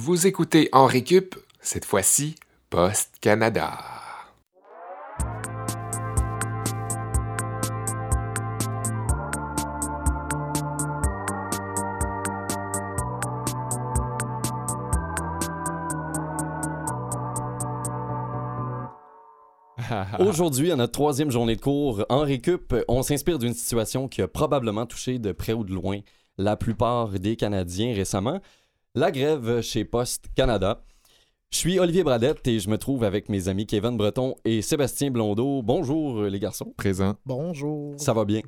Vous écoutez en récup, cette fois-ci, Post Canada. Aujourd'hui, à notre troisième journée de cours en récup, on s'inspire d'une situation qui a probablement touché de près ou de loin la plupart des Canadiens récemment, la grève chez Post Canada. Je suis Olivier Bradette et je me trouve avec mes amis Kevin Breton et Sébastien Blondeau. Bonjour les garçons. Présent. Bonjour. Ça va bien?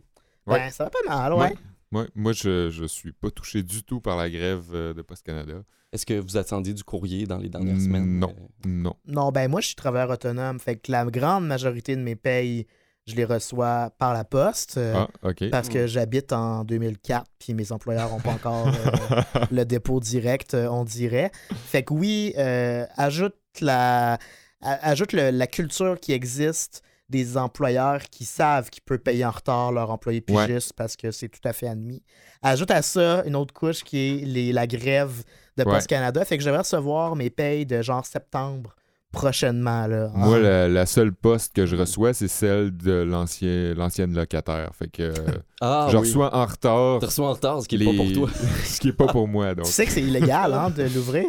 Ben, ça va pas mal, ouais. Moi, moi je, je suis pas touché du tout par la grève euh, de Post Canada. Est-ce que vous attendiez du courrier dans les dernières semaines? Non. Euh, Non. Non, ben moi, je suis travailleur autonome. Fait que la grande majorité de mes payes, je les reçois par la poste. euh, Ah. Parce que j'habite en 2004, puis mes employeurs n'ont pas encore euh, le dépôt direct, euh, on dirait. Fait que oui, euh, ajoute la, ajoute le- la culture qui existe des employeurs qui savent qu'ils peuvent payer en retard leurs employés Ouais. pigistes parce que c'est tout à fait admis. Ajoute à ça une autre couche qui est les, la grève de Ouais. Post Canada. Fait que je vais recevoir mes payes de genre septembre prochainement. Là, Moi, En- la, la seule poste que je reçois, c'est celle de l'ancien, l'ancienne locataire. Fait que Ah, je oui. reçois en retard. Tu reçois en retard, ce qui est les- pas pour toi. ce qui est pas pour moi, donc. Tu sais que c'est illégal hein, de l'ouvrir?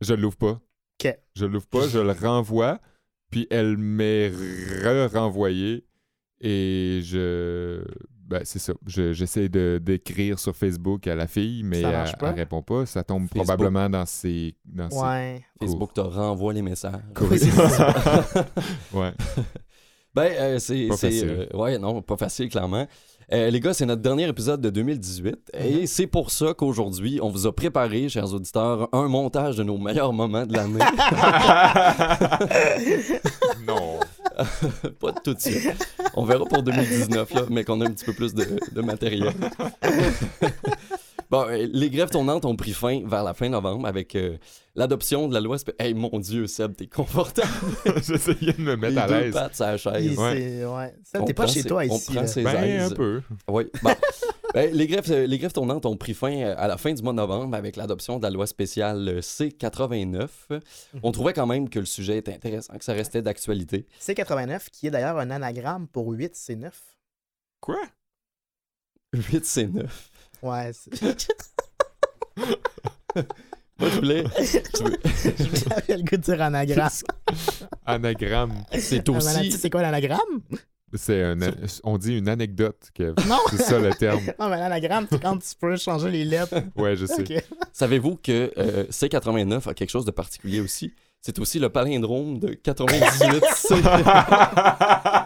Je l'ouvre pas. Je l'ouvre pas, je le renvoie, puis elle m'est re-renvoyée. Et je. Ben, c'est ça. Je- J'essaie de d'écrire sur Facebook à la fille, mais Ça elle, elle répond pas. Ça tombe Facebook. probablement dans ses. Dans ses Ouais. Facebook te renvoie les messages. cours. Oui, c'est ouais. Ben, euh, c'est. Euh, ouais, non, pas facile, clairement. Euh, les gars, c'est notre dernier épisode de 2018 et c'est pour ça qu'aujourd'hui, on vous a préparé, chers auditeurs, un montage de nos meilleurs moments de l'année. non. pas tout de suite. On verra pour 2019, là, mais qu'on a un petit peu plus de, de matériel. bon, euh, les grèves tournantes ont pris fin vers la fin novembre avec euh, l'adoption de la loi. Hey, mon Dieu, Seb, t'es confortable. J'essayais de me mettre les à deux l'aise. pattes sur la chaise. Ouais. ouais. Ça, On T'es pas prend chez ses- toi on ici. prend là. ses Ben, aises. un peu. Oui. Bon. Ben, les, grèves, euh, les grèves tournantes ont pris fin euh, à la fin du mois de novembre avec l'adoption de la loi spéciale euh, C89. On trouvait quand même que le sujet était intéressant, que ça restait d'actualité. C89, qui est d'ailleurs un anagramme pour 8, c'est 9. Quoi? 8 c'est 9. Ouais, c'est- Moi, je voulais. j'avais le goût de dire anagramme. Anagramme. C'est aussi. c'est quoi l'anagramme? C'est un, on dit une anecdote. Kev. Non! C'est ça le terme. Non, mais l'anagramme, c'est quand tu peux changer les lettres. Ouais, je sais. Savez-vous que euh, C89 a quelque chose de particulier aussi? C'est aussi le palindrome de 98C.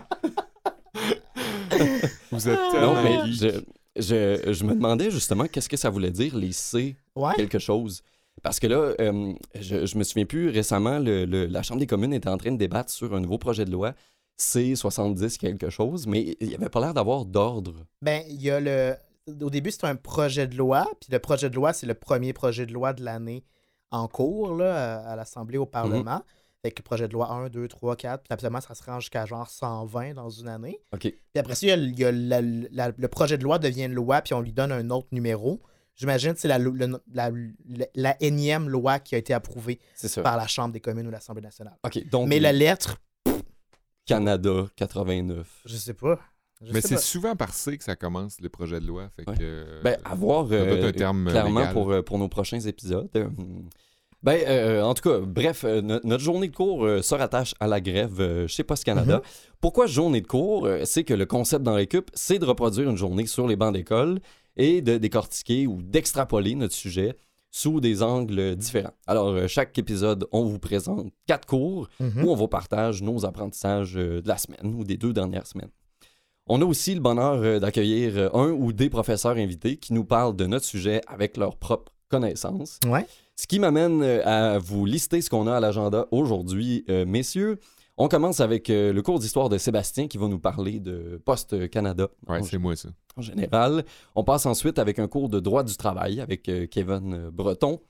Vous êtes non, mais je, je, je me demandais justement qu'est-ce que ça voulait dire, les C Ouais. quelque chose. Parce que là, euh, je, je me souviens plus, récemment, le- le- la Chambre des communes était en train de débattre sur un nouveau projet de loi, C70 quelque chose, mais il n'y avait pas l'air d'avoir d'ordre. Ben, il y a le. Au début, c'est un projet de loi, puis le projet de loi, c'est le premier projet de loi de l'année en cours là, à, l'Assemblée, au Parlement. Fait que projet de loi 1, 2, 3, 4, puis absolument, ça se rend jusqu'à genre 120 dans une année. OK. Puis après ça, il y a, le- il y a la- la- le projet de loi devient une loi, puis on lui donne un autre numéro. J'imagine que c'est la, la, la- énième loi qui a été approuvée C'est par la Chambre des communes ou l'Assemblée nationale. OK, donc Mais la lettre, Canada 89. je sais pas. Je Mais c'est souvent par C que ça commence, les projets de loi. Fait Ouais. que, Ben, à voir ça doit être euh, un terme clairement légal. pour, euh, pour nos prochains épisodes. Euh, Ben, euh, en tout cas, bref, euh, no- notre journée de cours euh, se rattache à la grève euh, chez Post Canada. Pourquoi journée de cours? Euh, C'est que le concept dans récup, c'est de reproduire une journée sur les bancs d'école et de décortiquer ou d'extrapoler notre sujet sous des angles différents. Alors, euh, chaque épisode, on vous présente quatre cours Mhm. où on vous partage nos apprentissages euh, de la semaine ou des deux dernières semaines. On a aussi le bonheur euh, d'accueillir un ou des professeurs invités qui nous parlent de notre sujet avec leurs propres connaissances. Ouais. Ce qui m'amène à vous lister ce qu'on a à l'agenda aujourd'hui, euh, messieurs. On commence avec euh, le cours d'histoire de Sébastien qui va nous parler de Post Canada Ouais, en, c'est moi ça. en général. On passe ensuite avec un cours de droit du travail avec euh, Kevin euh, Breton.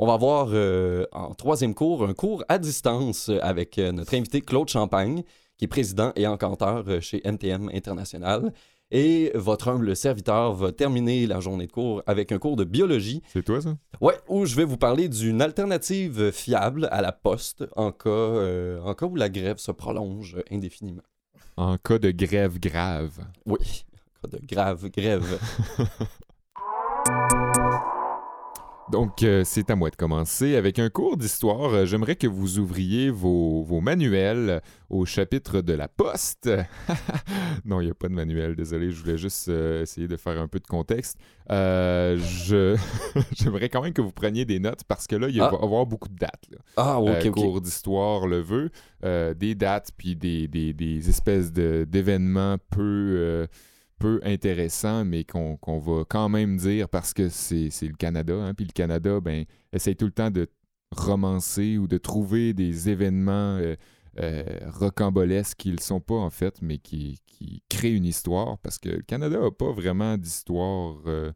On va avoir euh, en troisième cours un cours à distance avec notre invité Claude Champagne, qui est président et encanteur chez MTM International. Et votre humble serviteur va terminer la journée de cours avec un cours de biologie. C'est toi, ça? Ouais, où je vais vous parler d'une alternative fiable à la poste en cas, euh, en cas où la grève se prolonge indéfiniment. En cas de grève grave. Oui, en cas de grave grève. Donc, euh, c'est à moi de commencer avec un cours d'histoire. Euh, J'aimerais que vous ouvriez vos, vos manuels au chapitre de la poste. non, il n'y a pas de manuel, désolé, je voulais juste euh, essayer de faire un peu de contexte. Euh, je... J'aimerais quand même que vous preniez des notes parce que là, il Ah. va y avoir beaucoup de dates. là. Ah, ok, Euh, ok. cours d'histoire le veut, euh, des dates puis des, des- des espèces de- d'événements peu, euh, peu intéressants, mais qu'on va quand même dire parce que c'est le Canada. Hein, puis le Canada, ben, essaye tout le temps de romancer ou de trouver des événements euh, euh, rocambolesques qui ne sont pas en fait, mais qui, créent une histoire parce que le Canada n'a pas vraiment d'histoire euh,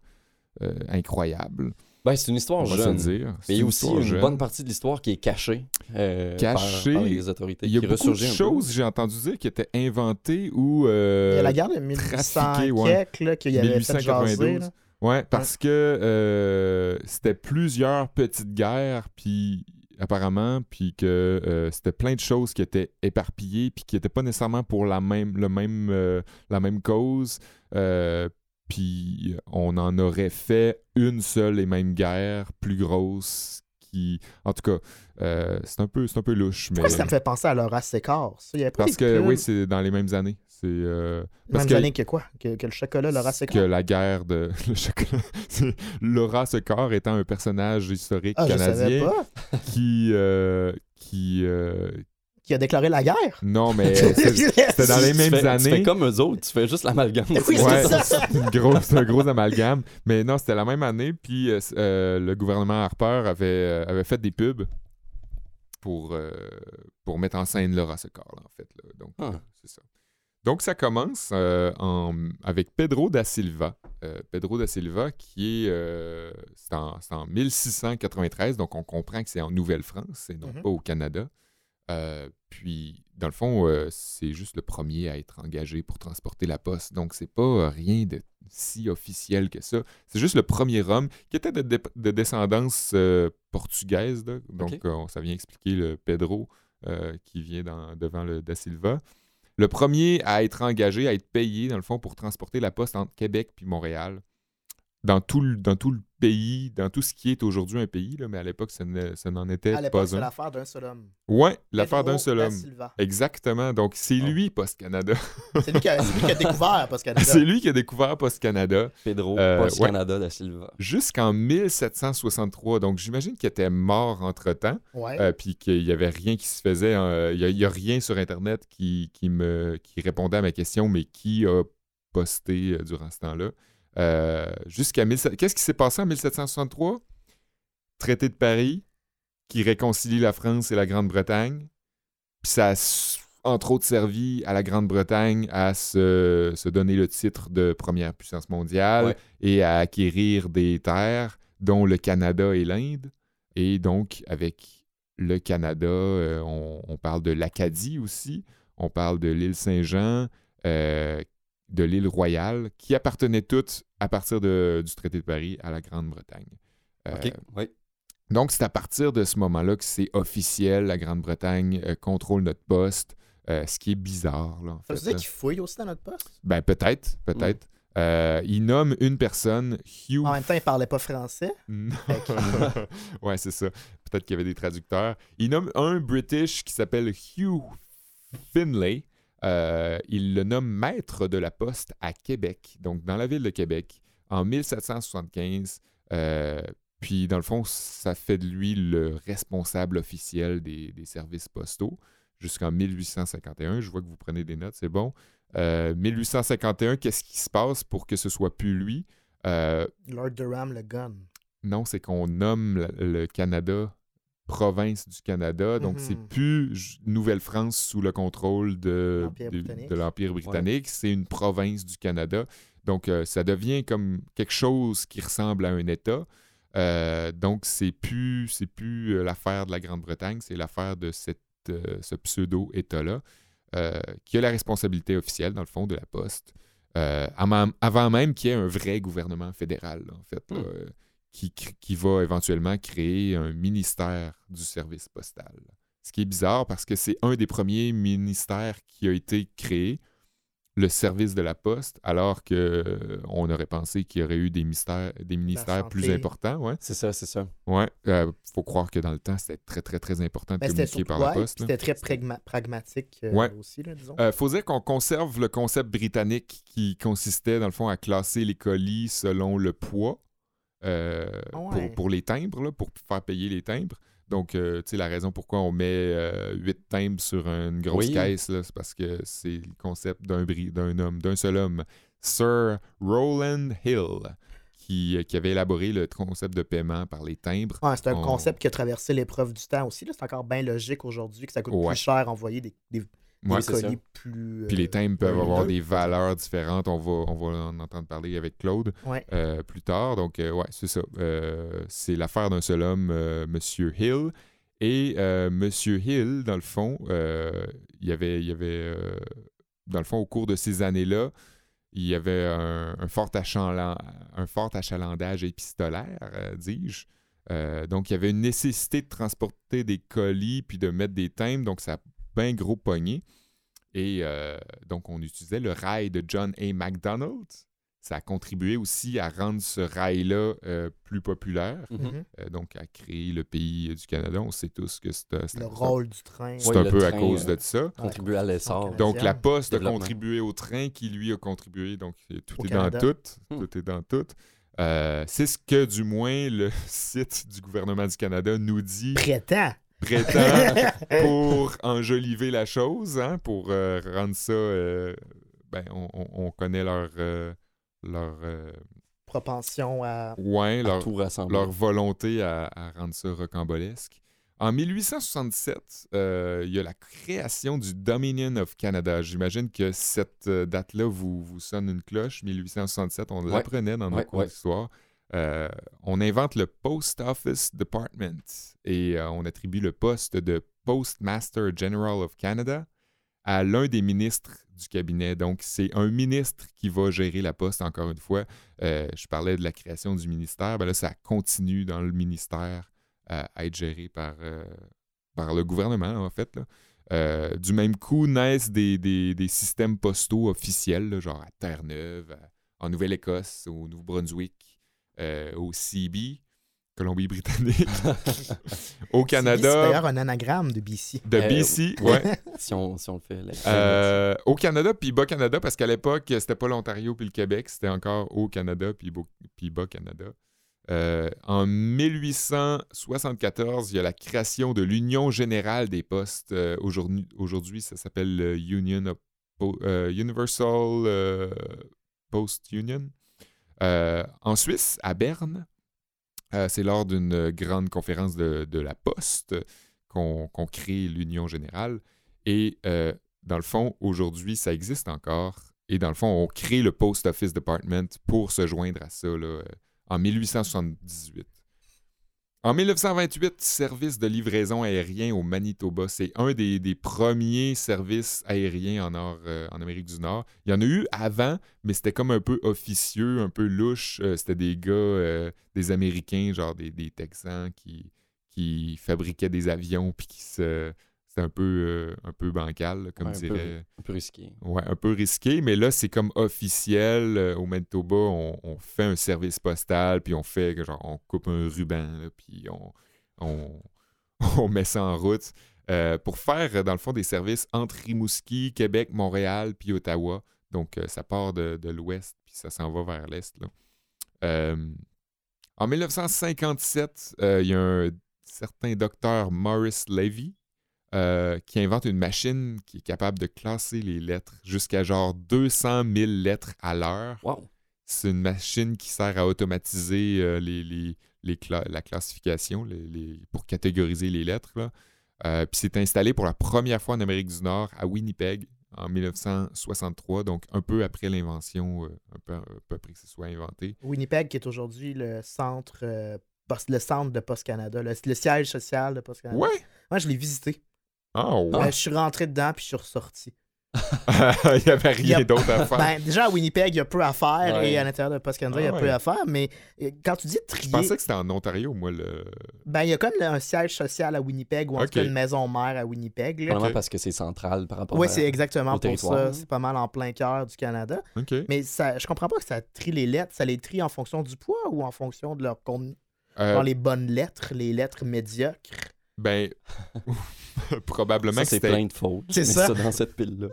incroyable, Ben, c'est une histoire jeune. dire. Mais il y a aussi une jeune. bonne partie de l'histoire qui est cachée, euh, par- Cachée. par, les autorités. Il y a qui beaucoup de choses, j'ai entendu dire, qui étaient inventées ou... euh, Il y a la guerre de 1800 trafiqué, ouais. quelques, là, qu'il y avait fait jaser. 1892. là. Ouais, parce que euh, c'était plusieurs petites guerres, puis apparemment, puis que euh, c'était plein de choses qui étaient éparpillées, puis qui n'étaient pas nécessairement pour la même, le même, euh, la même cause. Puis on en aurait fait une seule et même guerre plus grosse qui... En tout cas, euh, c'est un, peu- c'est un peu louche, mais... Pourquoi ça me fait penser à avait pas Parce que, oui, c'est dans les mêmes années. C'est... euh, parce que- années que quoi? Que, que le chocolat, l'Horace que Sécart? la guerre de le chocolat. Laura Secor étant un personnage historique Ah, canadien pas. qui euh, qui euh, Qui a déclaré la guerre? non mais c'est- c'était dans les Tu mêmes fais- Tu années. fais comme eux autres, tu fais juste l'amalgame. Oui, c'est Ouais, ça. c'est un gros amalgame. Mais non, c'était la même année. Puis euh, euh, le gouvernement Harper avait, euh, avait fait des pubs pour, euh, pour mettre en scène Laura Secor, là, en fait. là. Donc, Ah. c'est ça. Donc, ça commence euh, en- avec Pedro da Silva. Euh, Pedro da Silva, qui est. euh, c'est en, c'est en 1693, donc on comprend que c'est en Nouvelle-France et non Mhm. pas au Canada. Euh, puis, dans le fond, euh, c'est juste le premier à être engagé pour transporter la poste. Donc, c'est pas euh, rien de si officiel que ça. C'est juste le premier homme qui était de, descendance euh, portugaise. là. Donc, euh, ça vient expliquer le Pedro qui vient dans- devant le Da Silva. Le premier à être engagé, à être payé, dans le fond, pour transporter la poste entre Québec puis Montréal. Dans tout, le, dans tout le pays, dans tout ce qui est aujourd'hui un pays, là, mais à l'époque, ça ne- ça n'en était À l'époque, pas c'est un. l'affaire d'un seul homme. Ouais, l'affaire d'un seul homme. Silva. Exactement. Donc, c'est Oh. lui, Post Canada. C'est lui, qui a- c'est lui qui a découvert que c'est lui qui a découvert Post Canada Pedro Euh, Post ouais. Canada da Silva. jusqu'en 1763. Donc, j'imagine qu'il était mort entre-temps, Ouais. euh, puis qu'il n'y avait rien qui se faisait. euh, Il n'y a, rien sur Internet qui, qui me, qui répondait à ma question, mais qui a posté euh, durant ce temps-là. Euh, jusqu'à 17... Qu'est-ce qui s'est passé en 1763? Traité de Paris, qui réconcilie la France et la Grande-Bretagne. Puis ça a, entre autres, servi à la Grande-Bretagne à se, se donner le titre de première puissance mondiale Ouais. et à acquérir des terres, dont le Canada et l'Inde. Et donc, avec le Canada, euh, on, on parle de l'Acadie aussi, on parle de l'île Saint-Jean, euh, de l'île Royale, qui appartenaient toutes, à partir de- du traité de Paris, à la Grande-Bretagne. Euh, oui. donc, c'est à partir de ce moment-là que c'est officiel, la Grande-Bretagne euh, contrôle notre poste, euh, ce qui est bizarre, là, en Ça veut fait, dire là. qu'il fouille aussi dans notre poste? Ben, peut-être, peut-être. Euh, il nomme une personne, Hugh... En même temps, il parlait pas français. Non. Fait ouais, c'est ça. Peut-être qu'il y avait des traducteurs. Il nomme un British qui s'appelle Hugh Finlay. Euh, il le nomme maître de la poste à Québec, donc dans la ville de Québec, en 1775. Euh, puis, dans le fond, ça fait de lui le responsable officiel des, des services postaux jusqu'en 1851. Je vois que vous prenez des notes, c'est bon. Euh, 1851, qu'est-ce qui se passe pour que ce soit plus lui? Euh, Lord Durham, le gun. non, c'est qu'on nomme le Canada province du Canada. Donc, Mhm. c'est plus J- Nouvelle-France sous le contrôle de, L'Empire britannique. C'est une province du Canada. Donc, euh, ça devient comme quelque chose qui ressemble à un État. Euh, donc, c'est plus, c'est plus euh, l'affaire de la Grande-Bretagne, c'est l'affaire de cette, euh, ce pseudo-État-là, euh, qui a la responsabilité officielle, dans le fond, de la poste. euh, avant, même qu'il y ait un vrai gouvernement fédéral, là, en fait, Hmm. euh, qui, va éventuellement créer un ministère du service postal. Ce qui est bizarre parce que c'est un des premiers ministères qui a été créé, le service de la poste, alors que euh, on aurait pensé qu'il y aurait eu des, mystères, des ministères plus importants. Ouais, C'est ça, c'est ça. ouais. euh, faut croire que dans le temps, c'était très, très, très important de Ben, c'était communiquer surtout- par la poste. C'était très pragma- pragmatique euh, Ouais. aussi, là, disons. Euh, faut dire qu'on conserve le concept britannique qui consistait, dans le fond, à classer les colis selon le poids euh, Ah ouais. pour, pour les timbres, là, pour faire payer les timbres. Donc, euh, tu sais, la raison pourquoi on met euh, huit timbres sur une grosse Oui. caisse, là, c'est parce que c'est le concept d'un d'un homme, d'un seul homme, Sir Rowland Hill, qui, qui avait élaboré le concept de paiement par les timbres. Ouais, c'est un on- concept qui a traversé l'épreuve du temps aussi. là. C'est encore bien logique aujourd'hui que ça coûte Ouais. plus cher envoyer des Ouais, c'est colis ça. plus. Puis les euh, timbres peuvent euh, avoir deux. des valeurs différentes. On va, on va en entendre parler avec Claude. Ouais. euh, plus tard. Donc, euh, ouais, c'est ça. Euh, c'est l'affaire d'un seul homme, euh, Monsieur Hill. Et euh, Monsieur Hill, dans le fond, euh, il y avait, il y avait euh, dans le fond, au cours de ces années-là, il y avait un, un fort, achaland- un fort achalandage épistolaire, euh, dis-je. Euh, donc, il y avait une nécessité de transporter des colis puis de mettre des timbres, donc ça bien gros pogné. Et euh, donc, on utilisait le rail de John A. MacDonald. Ça a contribué aussi à rendre ce rail-là euh, plus populaire, Mhm. Mhm. euh, donc à créer le pays du Canada. On sait tous que c'est Le rôle du train. c'est Ouais, un peu à cause euh, de ça. Contribuer à l'essor. Canadien. Donc, la Poste a contribué au train qui, lui, a contribué. Donc, euh, tout Au est Canada. dans tout. Hmm. Tout est dans tout. Euh, c'est ce que, du moins, le site du gouvernement du Canada nous dit Prétend. Prétend pour enjoliver la chose, hein, pour euh, rendre ça... euh, ben, on, on- on connaît leur... euh, leur euh, Propension à. ouais, À leur, tout rassembler. leur volonté à, à rendre ça rocambolesque. En 1867, euh, il y a la création du Dominion of Canada. J'imagine que cette date-là vous, vous sonne une cloche. 1867, on Ouais. l'apprenait dans nos Ouais, cours ouais. Euh, on invente le Post Office Department et euh, on attribue le poste de Postmaster General of Canada à l'un des ministres du cabinet. Donc, c'est un ministre qui va gérer la poste, encore une fois. Euh, je parlais de la création du ministère. Ben là, ça continue dans le ministère à être géré par, par le gouvernement, en fait. du même coup, naissent des, des- des systèmes postaux officiels, genre à Terre-Neuve, en Nouvelle-Écosse, au Nouveau-Brunswick, euh, au CB, Colombie-Britannique, au C'est Canada, d'ailleurs un anagramme de BC. de Euh, BC, ouais. si, on, si on le fait. là. Euh, au Canada puis Bas-Canada, parce qu'à l'époque, c'était pas l'Ontario puis le Québec, c'était encore au Canada puis, Bas-Canada. Euh, en 1874, il y a la création de l'Union générale des postes. Euh, Aujourd'hui, aujourd'hui, ça s'appelle le Union of Po- euh, Universal euh, Post Union. Euh, en Suisse, à Berne, euh, c'est lors d'une grande conférence de, la Poste qu'on crée l'Union générale. Et euh, dans le fond, aujourd'hui, ça existe encore. Et dans le fond, on crée le Post Office Department pour se joindre à ça là, en 1878. En 1928, service de livraison aérien au Manitoba. C'est un des, premiers services aériens euh, en Amérique du Nord. Il y en a eu avant, mais c'était comme un peu officieux, un peu louche. Euh, c'était des gars, euh, des Américains, genre des, Texans qui, qui fabriquaient des avions puis qui se... C'était un peu, euh, un peu bancal, là, comme Ouais, un peu-. Un peu risqué. Ouais, un peu risqué, mais là, c'est comme officiel. Euh, au Manitoba, on, on fait un service postal, puis on fait genre, on coupe un ruban, là, puis on, on, on met ça en route euh, pour faire, dans le fond, des services entre Rimouski, Québec, Montréal, puis Ottawa. Donc, ça part de, de l'ouest, puis ça s'en va vers l'est. là. En 1957, euh, il y a un certain docteur Morris Levy euh, qui invente une machine qui est capable de classer les lettres jusqu'à genre 200 000 lettres à l'heure. Wow. C'est une machine qui sert à automatiser euh, les, les- les cla- la classification les- pour catégoriser les lettres. Euh, Puis c'est installé pour la première fois en Amérique du Nord à Winnipeg en 1963, donc un peu après l'invention, un, peu, un peu après que ce soit inventé. Winnipeg, qui est aujourd'hui le centre, le centre de Post Canada, le, le siège social de Post Canada. Ouais! Moi, je l'ai visité. Ah ouais! Euh, je suis rentré dedans puis je suis ressorti. il n'y avait rien a- d'autre à faire. Ben, déjà, à Winnipeg, il y a peu à faire Ouais. et à l'intérieur de Post Canada, il y a Ah peu ouais. à faire. Mais euh, quand tu dis Je trier, pensais que c'était en Ontario, moi. Le... ben, il y a comme un siège social à Winnipeg ou en tout cas une maison mère à Winnipeg. là. Parce que c'est central par rapport Oui, à... c'est exactement au pour ça. C'est pas mal en plein cœur du Canada. Mais ça, je comprends pas que ça trie les lettres. Ça les trie en fonction du poids ou en fonction de leur contenu? Euh, Genre les bonnes lettres, les lettres médiocres? Ben, probablement Ça, que c'est c'était plein de fautes. C'est ça. dans cette pile-là.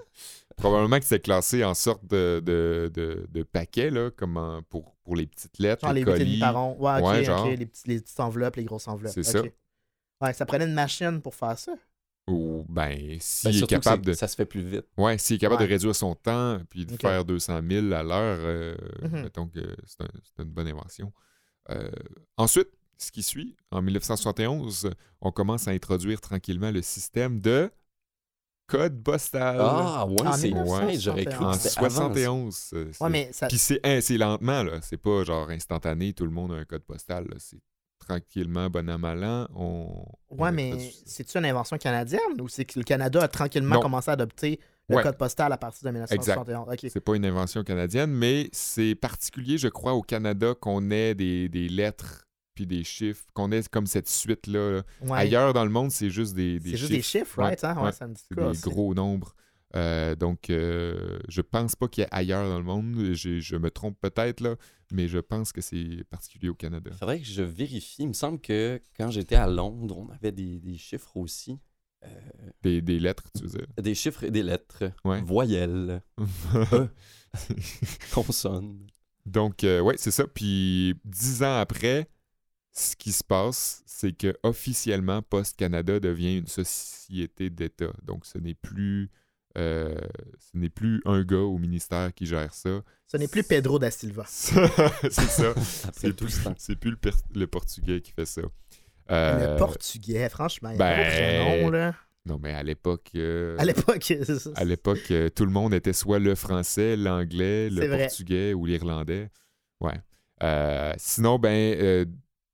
probablement que c'était classé en sorte de, de, de, de paquet, là, comme en- pour, pour les petites lettres, Genre les les colis. rond. Ouais, genre. Les, petits- les petites enveloppes, les grosses enveloppes. C'est ça. Ouais, ça prenait une machine pour faire ça. Ou, ben, Ben, s'il est surtout que capable c'est- de... ça se fait plus vite. Ouais, s'il est capable Ouais. de réduire son temps puis de faire 200 000 à l'heure, euh, Mhm. mettons que c'est un- c'est une bonne invention. Euh, ensuite, ce qui suit, en 1971, on commence à introduire tranquillement le système de code postal. Ah, ouais, c'est 1971. ouais, j'aurais cru en que c'était avant ça. 71. euh, c'est- Ouais, mais ça. Puis c'est hein, lentement, là. C'est pas genre instantané, tout le monde a un code postal. là. C'est tranquillement, bon an, mal an, on. on Ouais, mais c'est-tu une invention canadienne ou c'est que le Canada a tranquillement Non. commencé à adopter le Ouais. code postal à partir de 1971? Ok. C'est pas une invention canadienne, mais c'est particulier, je crois, au Canada qu'on ait des, des lettres puis des chiffres, qu'on ait comme cette suite-là. là. Ouais. Ailleurs dans le monde, c'est juste des, des C'est chiffres. juste des chiffres, Ouais, right? hein? Ouais, ouais. ça me dit C'est quoi des aussi. gros nombres. Euh, donc, euh, je pense pas qu'il y ait ailleurs dans le monde. Je me trompe peut-être, là, mais je pense que c'est particulier au Canada. Il faudrait que je vérifie. Il me semble que quand j'étais à Londres, on avait des, des chiffres aussi. Euh, Des, des lettres, tu veux dire? des chiffres et des lettres. Ouais. Voyelles, E. consonnes. Donc, euh, ouais, c'est ça. Puis, dix ans après, ce qui se passe, c'est que officiellement, Post Canada devient une société d'État. Donc, ce n'est plus, euh, ce n'est plus un gars au ministère qui gère ça. Ce n'est plus Pedro da Silva. c'est ça. C'est plus, c'est plus le, per- le portugais qui fait ça. Euh, Le portugais, franchement, il y a pas ben, nom, là. Non, mais à l'époque, euh, À l'époque, à l'époque, euh, tout le monde était soit le français, l'anglais, le C'est vrai. portugais ou l'irlandais. Ouais. Euh, sinon, ben, euh,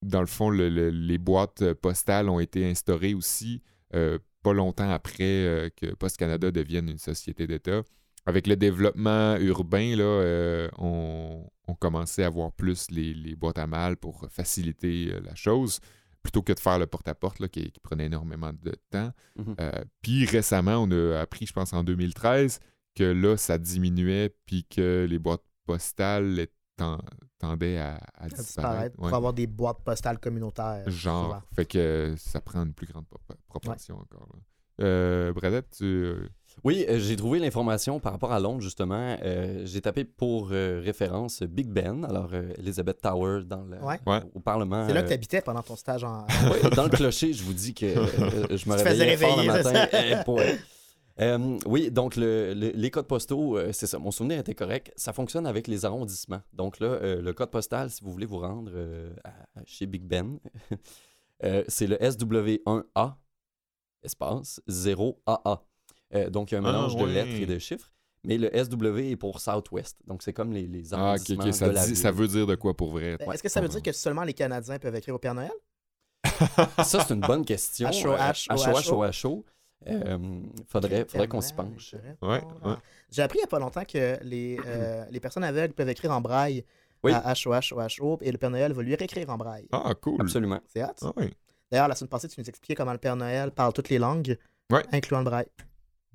dans le fond, le- le- les boîtes postales ont été instaurées aussi euh, pas longtemps après euh, que Post Canada devienne une société d'État. Avec le développement urbain, là, euh, on, on commençait à voir plus les, les boîtes à mal pour faciliter euh, la chose, plutôt que de faire le porte-à-porte qui, qui prenait énormément de temps. Mhm. Euh, puis récemment, on a appris, je pense en 2013, que là, ça diminuait, puis que les boîtes postales ten- tendaient à, à à disparaître. pour Ouais. avoir des boîtes postales communautaires. Genre, souvent. fait que ça prend une plus grande pro- proportion encore. Euh, Bradette, tu... euh, Oui, euh, j'ai trouvé l'information par rapport à Londres, justement. Euh, j'ai tapé pour euh, référence Big Ben, alors euh, Elizabeth Tower dans le, Ouais. Au Parlement. C'est là euh, que tu habitais pendant ton stage en. Ouais, dans le clocher, je vous dis que euh, je me réveillais fort le matin. Euh, oui, donc le- le- les codes postaux, euh, c'est ça, mon souvenir était correct. Ça fonctionne avec les arrondissements. Donc là, euh, le code postal, si vous voulez vous rendre euh, à- chez Big Ben, euh, c'est le SW1A, espace 0AA. Euh, donc il y a un Ah, mélange de lettres et de chiffres. Mais le SW est pour Southwest. Donc c'est comme les, les Ah, ok, arrondissements ok, ça, de la dit- ça veut dire de quoi pour vrai? Ben, Est-ce que ça veut dire que seulement les Canadiens peuvent écrire au Père Noël? Ça, c'est une bonne question. H-O-H. H-O-H-O. Euh, faudrait, faudrait qu'on s'y penche. Ouais, Ah. ouais. J'ai appris il n'y a pas longtemps que les, euh, les personnes aveugles peuvent écrire en braille Oui. à H-O-H-O-H-O et le Père Noël va lui réécrire en braille. Ah, cool. Absolument. C'est hot. Ah. D'ailleurs, la semaine passée, tu nous expliquais comment le Père Noël parle toutes les langues, Ouais. incluant le braille.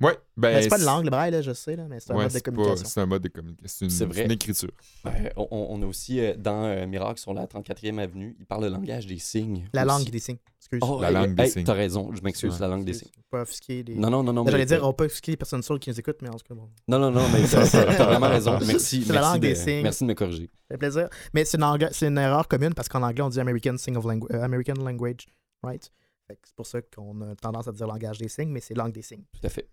Ouais, ben, Ben, c'est pas une langue, le braille, là, je sais, là, mais c'est un ouais, mode de c'est pas- communication. C'est un mode de communication. C'est une, C'est vrai. c'est une écriture. Euh, on, on a aussi, euh, dans euh, Miracle, sur la 34e avenue, il parle le langage des signes. La aussi. langue des signes. Excuse. Oh, La langue des hey, signes. T'as raison, je m'excuse, Ouais. la langue des signes. Pas offusquer les... Non, non, non, non. J'allais mais- dire, on peut offusquer les personnes sourdes qui nous écoutent, mais en tout cas, bon. Non, non, non, mais t'as vraiment raison. Merci, C'est la merci, langue de, des signes. merci de me corriger. Ça fait plaisir. Mais c'est une, anglais- c'est une erreur commune parce qu'en anglais, on dit American, Sing of langu- euh, American Language, right? Fait que C'est pour ça qu'on a tendance à dire langage des signes, mais c'est langue des signes. Tout à fait.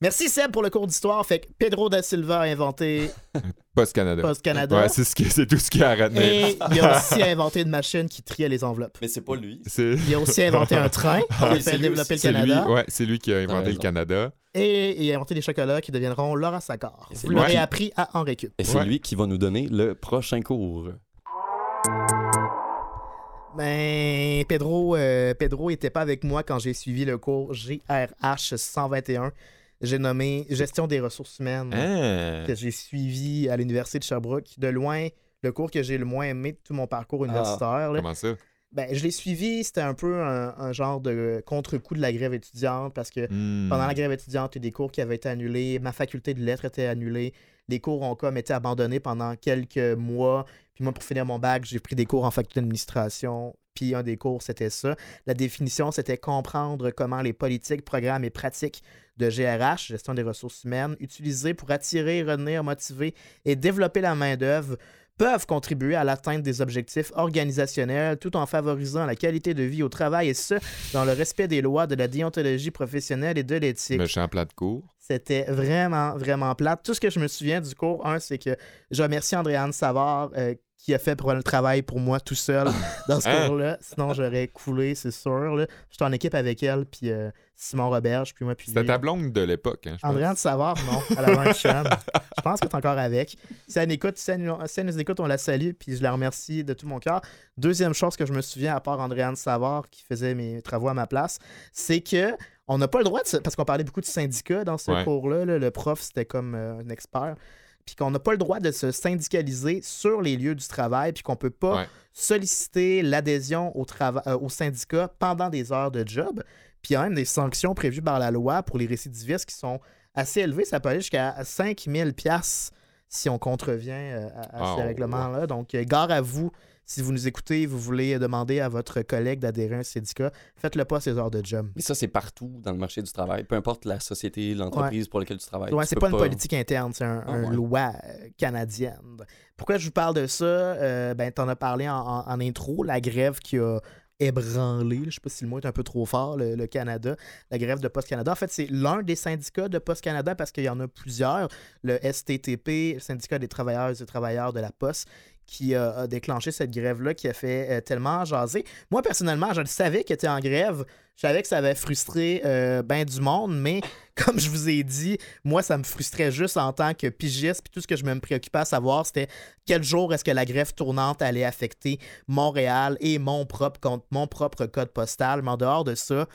Merci Seb pour le cours d'histoire. Fait que Pedro da Silva a inventé Post Canada. Post Canada. Ouais, c'est ce qui- c'est tout ce qu'il y a à retenir. et il a aussi inventé une machine qui triait les enveloppes. Mais c'est pas lui. C'est Il a aussi inventé un train qui Ah a c'est fait lui développer le c'est lui, Canada. ouais, c'est lui qui a inventé le. Canada. Et il a inventé des chocolats qui deviendront Laura Saccard. Vous lui l'aurez qui- appris à Henri Cup. Et c'est Ouais. lui qui va nous donner le prochain cours. Ben, Pedro, euh, Pedro était pas avec moi quand j'ai suivi le cours GRH 121. j'ai nommé gestion des ressources humaines Ah. que j'ai suivi à l'Université de Sherbrooke. De loin, le cours que j'ai le moins aimé de tout mon parcours universitaire. là. Comment ça? Ben, je l'ai suivi, c'était un peu un, un genre de contre-coup de la grève étudiante parce que Hmm. pendant la grève étudiante, il y a des cours qui avaient été annulés, ma faculté de lettres était annulée, les cours ont comme été abandonnés pendant quelques mois. Puis moi, pour finir mon bac, j'ai pris des cours en faculté d'administration. Puis un des cours, c'était ça. La définition, c'était comprendre comment les politiques, programmes et pratiques de GRH, gestion des ressources humaines, utilisées pour attirer, retenir, motiver et développer la main-d'œuvre peuvent contribuer à l'atteinte des objectifs organisationnels tout en favorisant la qualité de vie au travail et ce, dans le respect des lois de la déontologie professionnelle et de l'éthique. Méchant plat de cours. C'était vraiment, vraiment plate. Tout ce que je me souviens du cours, un, c'est que je remercie Andréane Savard euh, qui a fait pour le travail pour moi tout seul dans ce Hein? cours-là. Sinon, j'aurais coulé, c'est sûr. J'étais en équipe avec elle, puis euh, Simon Roberge, puis moi, puis C'était ta blonde de l'époque, hein, Savard, non. Elle avait un chum. Je pense qu'elle est encore avec. Si elle, écoute, si, elle, nous- si elle nous écoute, on la salue, puis je la remercie de tout mon cœur. Deuxième chose que je me souviens, à part Andréane Savard qui faisait mes travaux à ma place, c'est que on n'a pas le droit de Parce qu'on parlait beaucoup de syndicats dans ce Ouais. cours-là. là, le prof, c'était comme euh, un expert. Puis qu'on n'a pas le droit de se syndicaliser sur les lieux du travail, puis qu'on peut pas Ouais. solliciter l'adhésion au, euh, au syndicat pendant des heures de job. Puis il y a même des sanctions prévues par la loi pour les récidivistes qui sont assez élevées. Ça peut aller jusqu'à 5000 pièces si on contrevient euh, à, à Ah, ces ouais. règlements-là. Donc, euh, gare à vous. Si vous nous écoutez, vous voulez demander à votre collègue d'adhérer à un syndicat, faites-le pas à ces heures de job. Mais ça, c'est partout dans le marché du travail. Peu importe la société, l'entreprise pour laquelle tu travailles. Ouais, c'est peux pas une politique interne, c'est un, Ah, un ouais. loi euh, canadienne. Pourquoi je vous parle de ça? Euh, ben, t'en as parlé en, en- en intro, la grève qui a ébranlé, je sais pas si le mot est un peu trop fort, le, le Canada, la grève de Post Canada. En fait, c'est l'un des syndicats de Post Canada parce qu'il y en a plusieurs, le STTP, le syndicat des travailleurs et des travailleurs de la Poste, qui a, déclenché cette grève-là qui a fait euh, tellement jaser. Moi, personnellement, je le savais qu'il était en grève. Je savais que ça avait frustré euh, ben du monde, mais comme je vous ai dit, moi, ça me frustrait juste en tant que pigiste. Puis tout ce que je me préoccupais à savoir, c'était quel jour est-ce que la grève tournante allait affecter Montréal et mon propre code postal. Mais en dehors de ça,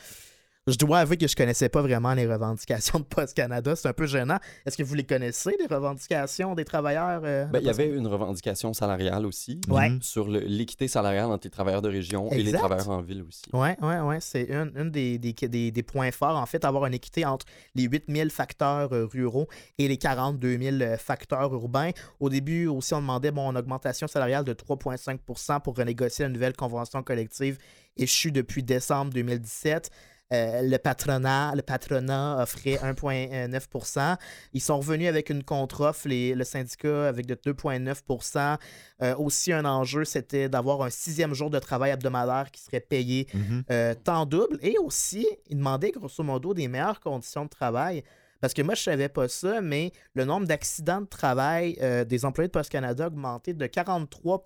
je dois avouer que je connaissais pas vraiment les revendications de Post Canada. C'est un peu gênant. Est-ce que vous les connaissez, les revendications des travailleurs? euh, Ben, de il y avait une revendication salariale aussi. Ouais. Sur l'équité salariale entre les travailleurs de région et les travailleurs en ville aussi. Oui, oui, oui. C'est une, une des, des, des- des points forts, en fait, avoir une équité entre les 8000 facteurs euh, ruraux et les 42 000 euh, facteurs urbains. Au début aussi, on demandait bon, une augmentation salariale de 3,5% pour renégocier la nouvelle convention collective échue depuis décembre 2017. Euh, le patronat, le patronat offrait 1,9% Ils sont revenus avec une contre-offre, le syndicat avec de 2,9% Euh, Aussi, un enjeu, c'était d'avoir un sixième jour de travail hebdomadaire qui serait payé Mhm. euh, temps double. Et aussi, ils demandaient grosso modo des meilleures conditions de travail. Parce que moi, je savais pas ça, mais le nombre d'accidents de travail euh, des employés de Post Canada a augmenté de 43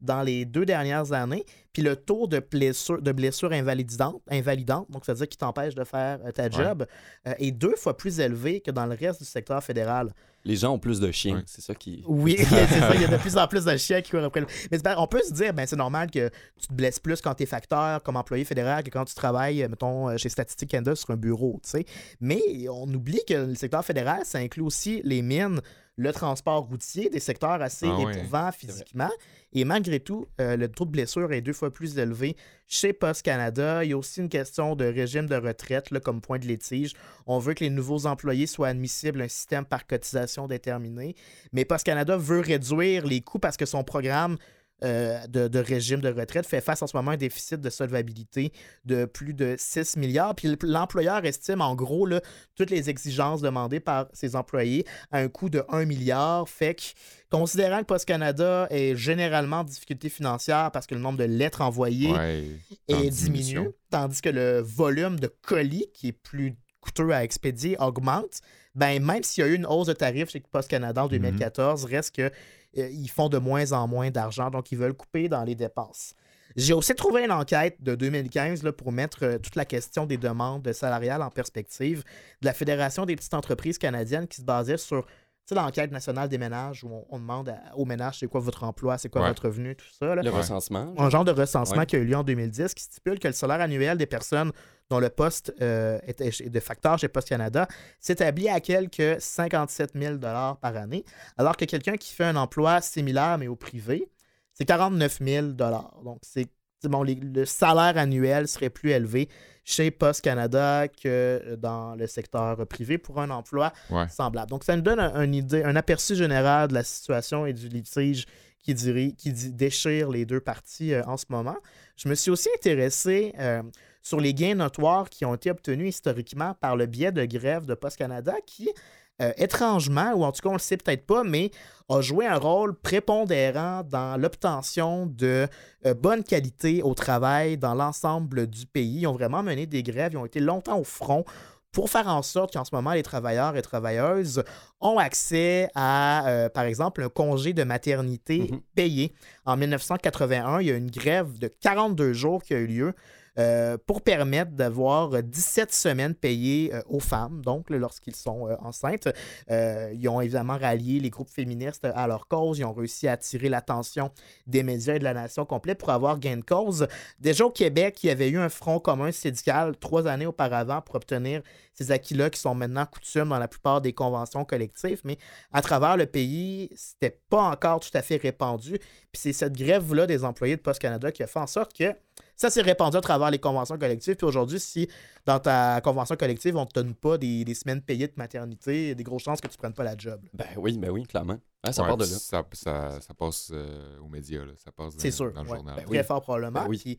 dans les deux dernières années. Puis le taux de blessures de blessures invalidantes, invalidantes donc ça veut dire qui t'empêche de faire euh, ta job, euh, est deux fois plus élevé que dans le reste du secteur fédéral. Les gens ont plus de chiens, Ouais. c'est ça qui. Oui, c'est ça. Il y a de plus en plus de chiens qui courent après le. Mais on peut se dire, ben, c'est normal que tu te blesses plus quand tu es facteur comme employé fédéral que quand tu travailles, euh, mettons, chez Statistique Canada sur un bureau, tu sais. Mais on oublie que le secteur fédéral, ça inclut aussi les mines, le transport routier, des secteurs assez Ah éprouvants physiquement. Et malgré tout, euh, le taux de blessure est deux fois plus élevé chez Post Canada. Il y a aussi une question de régime de retraite là, comme point de litige. On veut que les nouveaux employés soient admissibles à un système par cotisation déterminé. Mais Post Canada veut réduire les coûts parce que son programme euh, de, de régime de retraite fait face en ce moment à un déficit de solvabilité de plus de 6 milliards. Puis l'employeur estime en gros là, toutes les exigences demandées par ses employés à un coût de 1 milliard. Fait que, considérant que Post Canada est généralement en difficulté financière parce que le nombre de lettres envoyées Ouais. diminution. diminue, tandis que le volume de colis, qui est plus coûteux à expédier, augmente, ben même s'il y a eu une hausse de tarifs chez Post Canada en 2014, reste que euh, ils font de moins en moins d'argent, donc ils veulent couper dans les dépenses. J'ai aussi trouvé une enquête de 2015 là, pour mettre euh, toute la question des demandes salariales en perspective de la Fédération des petites entreprises canadiennes qui se basait sur sais, l'enquête nationale des ménages où on, on demande à- aux ménages c'est quoi votre emploi, c'est quoi Ouais. votre revenu, tout ça. là Le recensement. un genre de recensement Ouais. qui a eu lieu en 2010 qui stipule que le salaire annuel des personnes dont le poste euh, est de facteur chez Post Canada, s'établit à quelques 57 000 par année, alors que quelqu'un qui fait un emploi similaire, mais au privé, c'est 49 000 Donc, c'est bon, le salaire annuel serait plus élevé chez Post Canada que dans le secteur privé pour un emploi semblable. Donc, ça nous donne un, idée, un aperçu général de la situation et du litige qui, dirait, qui déchire les deux parties euh, en ce moment. Je me suis aussi intéressé euh, sur les gains notoires qui ont été obtenus historiquement par le biais de grève de Post Canada qui, euh, étrangement, ou en tout cas on le sait peut-être pas, mais a joué un rôle prépondérant dans l'obtention de bonne qualité au travail dans l'ensemble du pays. Ils ont vraiment mené des grèves, ils ont été longtemps au front pour faire en sorte qu'en ce moment, les travailleurs et travailleuses ont accès à, euh, par exemple, un congé de maternité mhm. payé. En 1981, il y a une grève de 42 jours qui a eu lieu euh, pour permettre d'avoir 17 semaines payées euh, aux femmes, donc lorsqu'ils sont euh, enceintes. ils ont évidemment rallié les groupes féministes à leur cause. Ils ont réussi à attirer l'attention des médias et de la nation complète pour avoir gain de cause. Déjà au Québec, il y avait eu un front commun syndical trois années auparavant pour obtenir ces acquis-là qui sont maintenant coutumes dans la plupart des conventions collectives, mais à travers le pays, c'était pas encore tout à fait répandu. Puis c'est cette grève-là des employés de Post Canada qui a fait en sorte que ça s'est répandu à travers les conventions collectives. Puis aujourd'hui, si dans ta convention collective, on ne te donne pas des, semaines payées de maternité, il y a des grosses chances que tu ne prennes pas la job. Ben oui, ben oui, clairement. ça part de là. Ça, passe euh, aux médias, ça passe dans, sûr, dans le journal. Ben, très fort probablement. Ben puis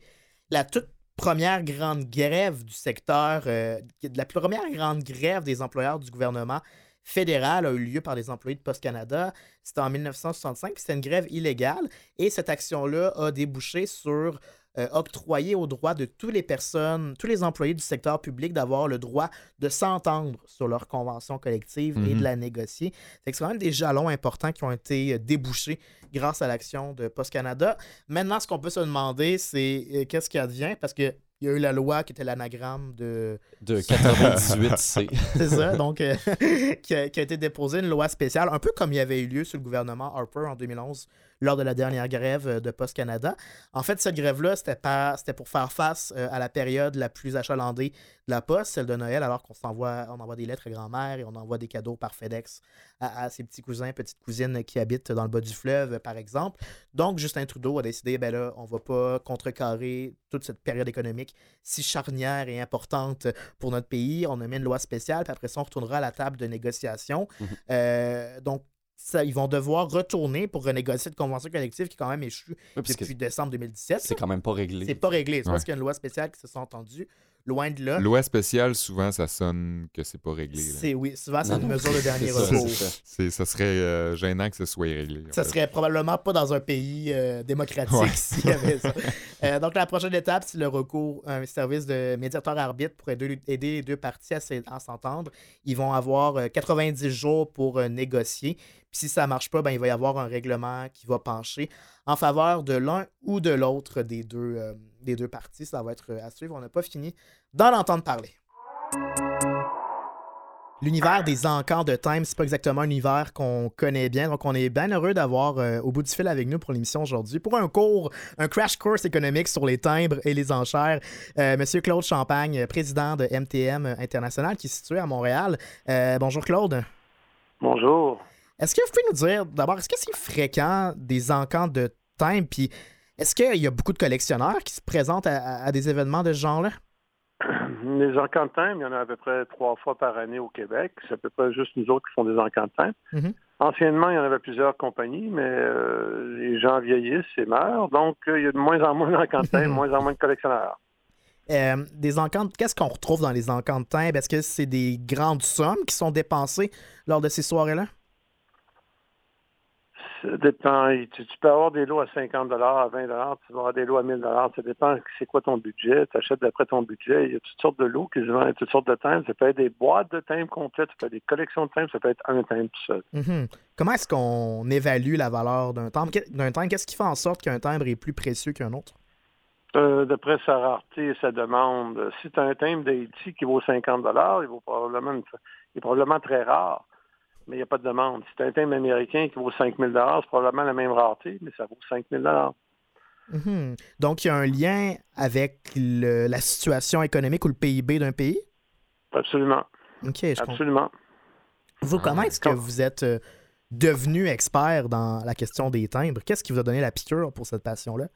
la toute première grande grève du secteur, euh, la première grande grève des employeurs du gouvernement fédéral a eu lieu par les employés de Post Canada. C'était en 1965, c'était une grève illégale et cette action-là a débouché sur euh, octroyer au droit de toutes les personnes, tous les employés du secteur public d'avoir le droit de s'entendre sur leur convention collective et de mhm. la négocier. C'est quand même des jalons importants qui ont été euh, débouchés grâce à l'action de Post Canada. Maintenant, ce qu'on peut se demander, c'est euh, qu'est-ce qui advient? Parce que il y a eu la loi qui était l'anagramme de... De 98C. c'est ça, donc, qui, a, qui, a, été déposée, une loi spéciale, un peu comme il y avait eu lieu sous le gouvernement Harper en 2011 lors de la dernière grève euh, de Post Canada. En fait, cette grève-là, c'était, pas, c'était pour faire face euh, à la période la plus achalandée de la Poste, celle de Noël, alors qu'on s'envoie, on envoie des lettres à grand-mère et on envoie des cadeaux par FedEx à, ses petits cousins, petites cousines qui habitent dans le bas du fleuve, par exemple. Donc, Justin Trudeau a décidé, ben là, on va pas contrecarrer toute cette période économique si charnière et importante pour notre pays. On a mis une loi spéciale, puis après ça, on retournera à la table de négociation. Mmh euh, donc, ils vont devoir retourner pour renégocier cette convention collective qui, quand même, échue depuis décembre 2017. C'est quand même pas réglé. C'est pas réglé. C'est parce qu'il y a une loi spéciale qui se sont entendues. Loin de là. Loi spéciale, souvent, ça sonne que c'est pas réglé. C'est oui, souvent, c'est une mesure de dernier recours. Ça, serait euh, gênant que ce soit réglé. Ça serait probablement pas dans un pays euh, démocratique s'il y avait ça. Euh, donc, la prochaine étape, c'est le recours à un service de médiateur-arbitre pour aider, les deux parties à s'entendre. Ils vont avoir 90 jours pour négocier. Puis si ça ne marche pas, ben, il va y avoir un règlement qui va pencher en faveur de l'un ou de l'autre des, deux, euh, des deux parties. Ça va être à suivre. On n'a pas fini d'en entendre parler. L'univers des encans de Time, c'est pas exactement un univers qu'on connaît bien. Donc, on est bien heureux d'avoir euh, au bout du fil avec nous pour l'émission aujourd'hui. Pour un cours, un crash course économique sur les timbres et les enchères, euh, Monsieur Claude Champagne, président de MTM International, qui est situé à Montréal. bonjour, Claude. Bonjour. Est-ce que vous pouvez nous dire, d'abord, est-ce que c'est fréquent des encans de time? Puis est-ce qu'il y a beaucoup de collectionneurs qui se présentent à, des événements de ce genre-là? Les encans de time, il y en a à peu près trois fois par année au Québec. C'est à peu près juste nous autres qui font des encans de time. Mm-hmm. Anciennement, il y en avait plusieurs compagnies, mais euh, les gens vieillissent et meurent. Donc, euh, il y a de moins en moins d'encans de moins en moins de collectionneurs. Euh, des encantes, qu'est-ce qu'on retrouve dans les encans de time? Est-ce que c'est des grandes sommes qui sont dépensées lors de ces soirées-là? Ça dépend. Tu, peux avoir des lots à 50 à 20 tu vas avoir des lots à 1000 Ça dépend c'est quoi ton budget. Tu achètes d'après ton budget. Il y a toutes sortes de lots qui se vendent, toutes sortes de timbres. Ça peut être des boîtes de timbres complètes, ça peut être des collections de timbres, ça peut être un timbre tout seul. Mm-hmm. Comment est-ce qu'on évalue la valeur d'un timbre? D'un timbre, qu'est-ce qui fait en sorte qu'un timbre est plus précieux qu'un autre? Euh, D'après sa rareté et sa demande. Si tu as un timbre d'Haïti qui vaut 50 il, vaut probablement, il est probablement très rare mais il n'y a pas de demande. Si tu un thème américain qui vaut 5 000 c'est probablement la même rareté, mais ça vaut 5 000 Mhm. Donc, il y a un lien avec la situation économique ou le PIB d'un pays? Absolument. OK, je Absolument. Vous, comment est-ce que vous êtes euh, devenu expert dans la question des timbres? Qu'est-ce qui vous a donné la piqûre pour cette passion-là?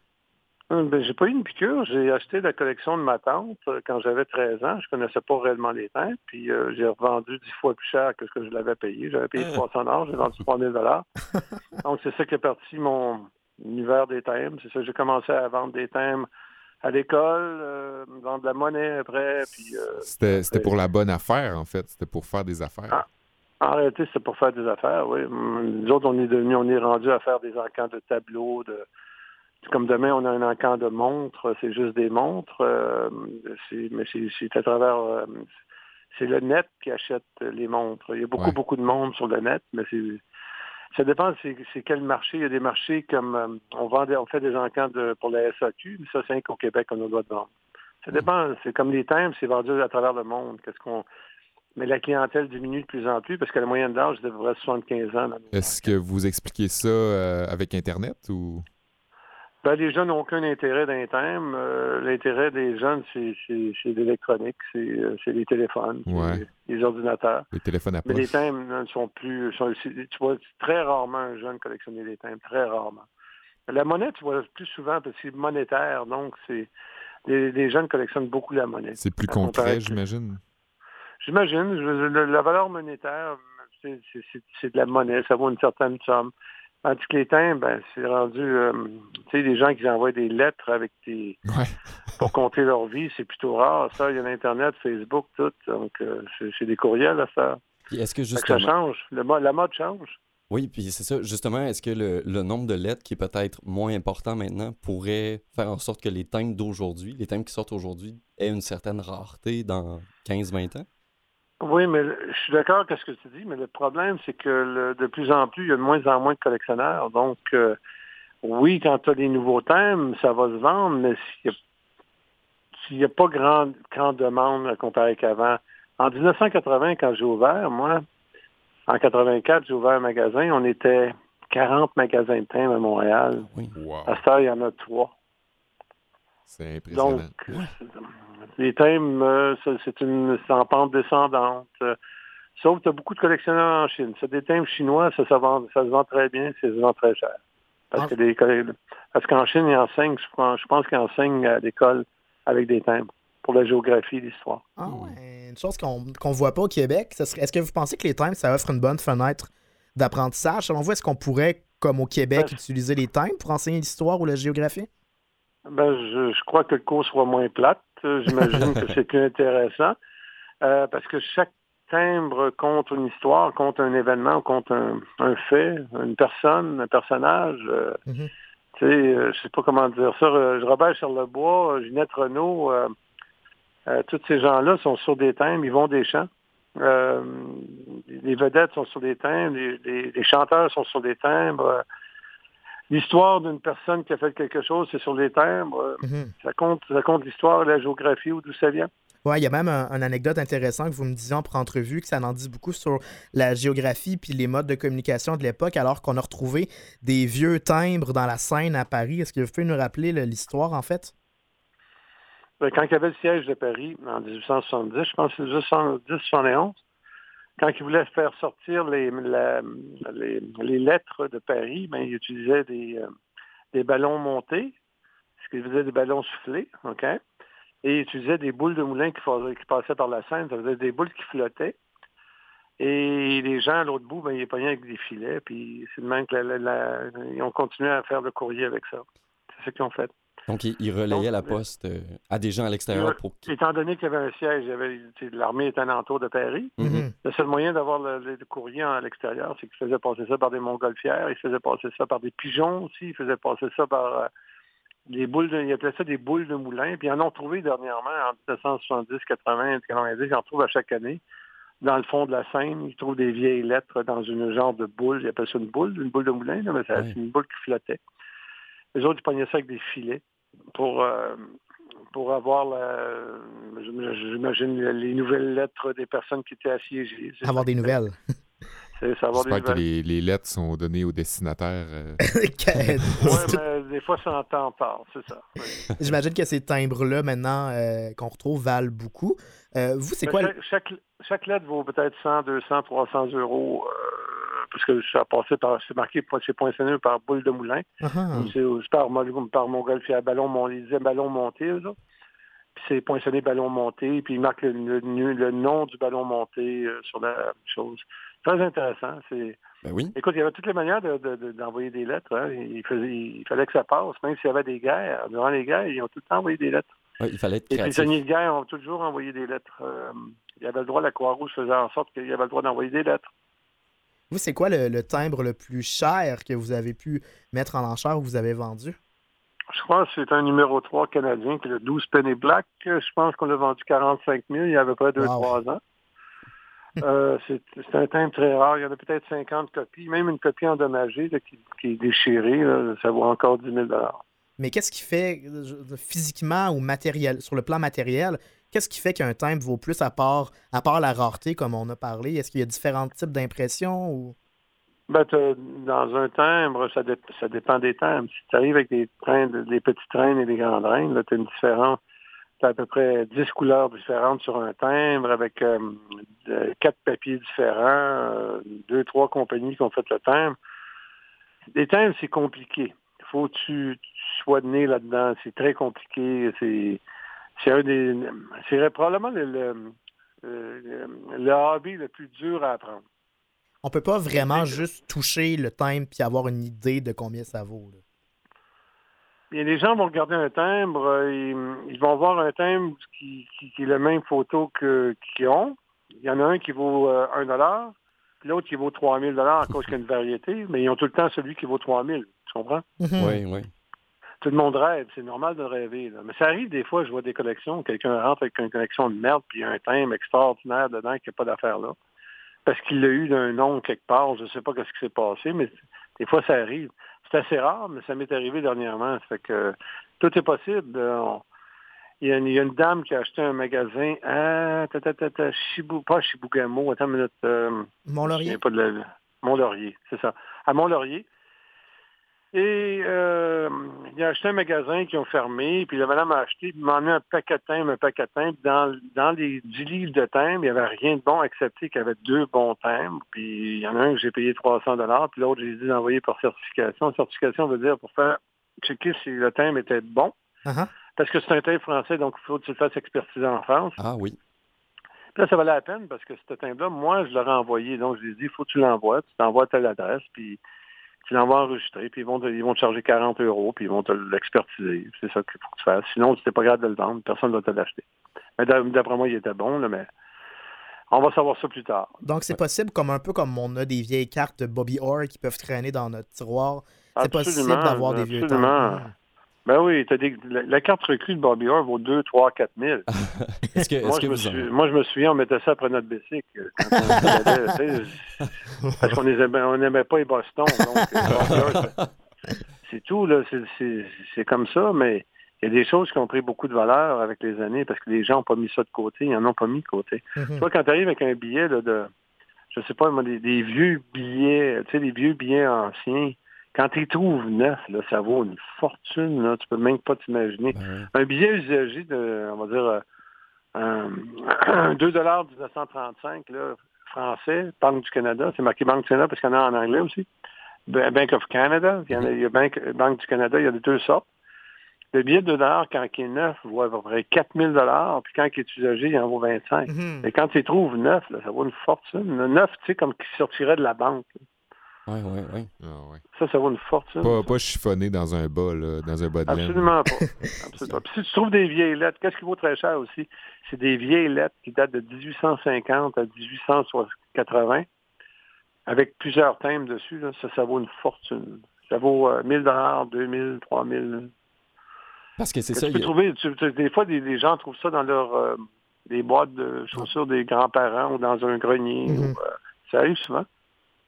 Euh, ben, j'ai pas eu une piqûre. J'ai acheté la collection de ma tante euh, quand j'avais 13 ans. Je connaissais pas réellement les timbres. Puis j'ai revendu 10 fois plus cher que ce que je l'avais payé. J'avais payé 300 dollars, j'ai vendu 3000 dollars. Donc c'est ça qui est parti mon univers des timbres. C'est ça j'ai commencé à vendre des timbres à l'école, vendre de la monnaie après. Puis, c'était, pour la bonne affaire, en fait. C'était pour faire des affaires. Ah, en réalité, c'est pour faire des affaires, oui. Nous autres, on est devenu, on est rendu à faire des encans de tableaux, de comme demain, on a un encan de montres, c'est juste des montres, euh, mais c'est à travers euh, c'est le net qui achète les montres. Il y a beaucoup, beaucoup de monde sur le net, mais c'est ça dépend c'est quel marché. Il y a des marchés comme euh, on vend on fait des encans de, pour la SAQ, mais ça, c'est qu'au Québec, on a le droit de vendre. Ça dépend, c'est comme les timbres, c'est vendu à travers le monde. Qu'est-ce qu'on mais la clientèle diminue de plus en plus parce que la moyenne d'âge est de 75 ans. Est-ce que vous expliquez ça euh, avec Internet ou? Ben, les jeunes n'ont aucun intérêt d'un thème. Euh, l'intérêt des jeunes, c'est l'électronique, c'est euh, les téléphones, les ordinateurs. Les téléphones à Mais les thèmes ne sont plus. tu vois très rarement un jeune collectionner des thèmes, très rarement. La monnaie, tu vois plus souvent parce que c'est monétaire, donc c'est. Les, jeunes collectionnent beaucoup la monnaie. C'est plus concret, j'imagine? J'imagine. La valeur monétaire, c'est de la monnaie, ça vaut une certaine somme. Tandis que les timbres, ben, c'est rendu, euh, tu sais, des gens qui envoient des lettres avec des, pour compter leur vie, c'est plutôt rare. Ça, il y a l'Internet, Facebook, tout. Donc, euh, c'est des courriels à faire. Est-ce que justement... ça change. la mode change. Oui, puis c'est ça. Justement, est-ce que le, le, nombre de lettres qui est peut-être moins important maintenant pourrait faire en sorte que les timbres d'aujourd'hui, les timbres qui sortent aujourd'hui, aient une certaine rareté dans 15-20 ans? Oui, mais je suis d'accord avec ce que tu dis, mais le problème, c'est que de plus en plus, il y a de moins en moins de collectionneurs. Donc, euh, oui, quand tu as des nouveaux thèmes, ça va se vendre, mais s'il n'y a, pas grande, grande demande à comparer qu'avant. En 1980, quand j'ai ouvert, moi, en 84, j'ai ouvert un magasin, on était 40 magasins de thèmes à Montréal. Oui. À ce il y en a trois. C'est impressionnant. Donc, les thèmes, euh, c'est une en pente descendante. Euh, sauf que tu as beaucoup de collectionneurs en Chine. C'est des thèmes chinois, ça, ça, se vend très bien, ça se vend très cher. Parce ah. que parce qu'en Chine, ils enseignent, je pense qu'ils enseignent à l'école avec des thèmes pour la géographie et l'histoire. Ah ouais. Une chose qu'on ne voit pas au Québec, est-ce que vous pensez que les thèmes, ça offre une bonne fenêtre d'apprentissage? Selon vous, est-ce qu'on pourrait, comme au Québec, ben, utiliser les thèmes pour enseigner l'histoire ou la géographie? Ben, je, crois que le cours soit moins plate. J'imagine que c'est plus intéressant. Euh, parce que chaque timbre compte une histoire, compte un événement, compte un, fait, une personne, un personnage. Euh, mm-hmm. Tu sais, euh, je sais pas comment dire ça. Robert Charlebois, Ginette Renault, tous ces gens-là sont sur des timbres, ils vont des champs. les vedettes sont sur des timbres, les chanteurs sont sur des timbres l'histoire d'une personne qui a fait quelque chose, c'est sur les timbres. Mhm. Ça compte, ça compte l'histoire, la géographie, ou d'où ça vient. Oui, il y a même une anecdote intéressante que vous me disiez en entrevue, que ça en dit beaucoup sur la géographie puis les modes de communication de l'époque, alors qu'on a retrouvé des vieux timbres dans la Seine à Paris. Est-ce que vous pouvez nous rappeler l'histoire, en fait? Ben, quand il y avait le siège de Paris, en 1870, je pense que c'est 1870-71, quand il voulait faire sortir les, les, lettres de Paris, ben, il utilisait des, euh, des ballons montés, ce qu'il faisait des ballons soufflés, OK? Et il utilisait des boules de moulin qui, qui passaient par la Seine, ça faisait des boules qui flottaient. Et les gens à l'autre bout, ben, ils pognaient avec des filets, puis c'est de même qu'ils ont continué à faire le courrier avec ça. C'est ce qu'ils ont fait. Donc, il, relayait la poste euh, à des gens à l'extérieur pour... Étant donné qu'il y avait un siège, l'armée était alentour de Paris, mm-hmm. le seul moyen d'avoir le, courrier à l'extérieur, c'est qu'il faisait passer ça par des montgolfières, il faisait passer ça par des pigeons aussi, il faisait passer ça par euh, des boules de... Il appelait ça des boules de moulin, puis ils en ont trouvé dernièrement, en 1970, 80, 90, ils en trouvent à chaque année. Dans le fond de la Seine, ils trouvent des vieilles lettres dans une genre de boule, ils appellent ça une boule, une boule de moulin, mais c'est une boule qui flottait. Les autres, ils pognaient ça avec des filets pour, euh, pour avoir, j'imagine, les nouvelles lettres des personnes qui étaient assiégées. Avoir des nouvelles. J'espère que les, les, lettres sont données au destinataire. Euh. oui, mais des fois, ça entend part, c'est ça. J'imagine que ces timbres-là, maintenant, euh, qu'on retrouve, valent beaucoup. Euh, vous, c'est quoi? Chaque, chaque, lettre vaut peut-être 100, 200, 300 euros, parce que ça a passé par, c'est marqué, c'est poinçonné par boule de moulin. Uh-huh. C'est par, par montgolfière, ballon, mon, ballon monté, là. Puis c'est poinçonné ballon monté, puis il marque le, le, nom du ballon monté sur la chose. Très intéressant. C'est... Ben oui. Écoute, il y avait toutes les manières d'envoyer des lettres. Hein. Il, il, fallait que ça passe, même s'il y avait des guerres. Durant les guerres, ils ont tout le temps envoyé des lettres. il fallait être Les prisonniers de guerre ont toujours envoyé des lettres. Euh, il y avait le droit, la Croix-Rouge faisait en sorte qu'il y avait le droit d'envoyer des lettres. Vous, c'est quoi le, timbre le plus cher que vous avez pu mettre en enchère ou vous avez vendu? Je crois que c'est un numéro 3 canadien, qui est le 12 Penny Black. Je pense qu'on l'a vendu 45 000 il y a à peu près 2-3 ans. Euh, c'est un timbre très rare. Il y en a peut-être 50 copies. Même une copie endommagée qui, est déchirée, ça vaut encore 10 000 Mais qu'est-ce qui fait, physiquement ou matériel, sur le plan matériel, qu'est-ce qui fait qu'un timbre vaut plus à part, à part la rareté, comme on a parlé? Est-ce qu'il y a différents types d'impressions ou... Ben, dans un timbre, ça, ça dépend des timbres. Si tu arrives avec des trains, des petits trains et des grands trains, là, tu as une différence à peu près 10 couleurs différentes sur un timbre avec euh, quatre papiers différents, euh, deux, trois compagnies qui ont fait le timbre. Les timbres, c'est compliqué. Il faut que tu, sois né là-dedans. C'est très compliqué. C'est, c'est un des. C'est probablement le, le, hobby le plus dur à apprendre. On peut pas vraiment juste toucher le timbre puis avoir une idée de combien ça vaut. Et les gens vont regarder un timbre, euh, ils, vont voir un timbre qui, qui, est la même photo qu'ils ont. Il y en a un qui vaut 1 euh, dollar, puis l'autre qui vaut 3000 dollars à cause qu'il y a une variété, mais ils ont tout le temps celui qui vaut 3000. Tu comprends? Mhm. Oui, oui. Tout le monde rêve, c'est normal de rêver. Mais ça arrive des fois, je vois des collections, quelqu'un rentre avec une collection de merde, puis il y a un timbre extraordinaire dedans qui n'a pas d'affaire là. Parce qu'il l'a eu d'un nom quelque part, je ne sais pas ce qui s'est passé, mais des fois ça arrive. C'est assez rare, mais ça m'est arrivé dernièrement. Ça fait que tout est possible. il, y a une, dame qui a acheté un magasin à Chibou, pas Chibougamau, attends une minute. Euh, Mont-Laurier. Mont-Laurier, c'est ça. À Mont-Laurier. Et euh, il a acheté un magasin qui ont fermé, puis la madame a acheté, il m'a amené un paquet de timbres, un paquet de timbres. Dans, dans les 10 livres de timbres, il n'y avait rien de bon, excepté qu'il y avait deux bons timbres. Puis il y en a un que j'ai payé 300 puis l'autre, j'ai dit d'envoyer par certification. Certification veut dire pour faire checker si le timbre était bon. Uh-huh. Parce que c'est un timbre français, donc il faut que tu le fasses expertiser en France. Ah oui. Puis là, ça valait la peine parce que ce timbre-là, moi, je l'aurais envoyé. Donc, je lui ai dit, il faut que tu l'envoies. Tu t'envoies à telle adresse, puis tu l'envoies enregistrer, puis ils vont, te, ils vont te charger 40 euros, puis ils vont te l'expertiser. C'est ça qu'il faut que tu fasses. Sinon, si t'es pas grave de le vendre, personne ne va te l'acheter. Mais d'après moi, il était bon, là, mais on va savoir ça plus tard. Donc, c'est possible, comme un peu comme on a des vieilles cartes de Bobby Orr qui peuvent traîner dans notre tiroir. C'est possible d'avoir des vieux temps. Ben oui, la, carte recrue de Bobby Orr vaut 2, 3, 4 000. moi, je me moi, je me souviens, on mettait ça après notre bicycle. parce qu'on n'aimait pas les Boston. Euh, c'est tout, là. C'est comme ça, mais il y a des choses qui ont pris beaucoup de valeur avec les années parce que les gens n'ont pas mis ça de côté, ils n'en ont pas mis de côté. Mm-hmm. Tu vois, quand tu arrives avec un billet de, je sais pas, des, des vieux billets, tu sais, des vieux billets anciens, quand tu trouves neuf, là, ça vaut une fortune. Là. Tu peux même pas t'imaginer. Ben un billet usagé de, on va dire, euh, 2 1935 là, français, Banque du Canada. C'est marqué Banque du Canada parce qu'il y en a en anglais aussi. Bank of Canada. Il y, a, il y a Banque, Banque du Canada. Il y a de deux sortes. Le billet de 2 quand il est neuf, vaut à peu près 4 000 puis quand il est usagé, il en vaut 25 mm-hmm. Et quand tu trouves neuf, là, ça vaut une fortune. Neuf, tu sais, comme qui sortirait de la banque. Oui, oui, oui. Ah, ça, ça vaut une fortune. Pas, pas chiffonné dans un bas, là, dans un bas de laine. Absolument pas. Absolument. Puis si tu trouves des vieilles lettres, qu'est-ce qui vaut très cher aussi? C'est des vieilles lettres qui datent de 1850 à 1880, avec plusieurs thèmes dessus. Là, ça, ça vaut une fortune. Ça vaut 1000 dollars, 2000, 3000. Parce que c'est ça. Tu peux trouver, des fois, des, gens trouvent ça dans leur euh, des boîtes de chaussures des grands-parents ou dans un grenier. Mm-hmm. Euh, ça arrive souvent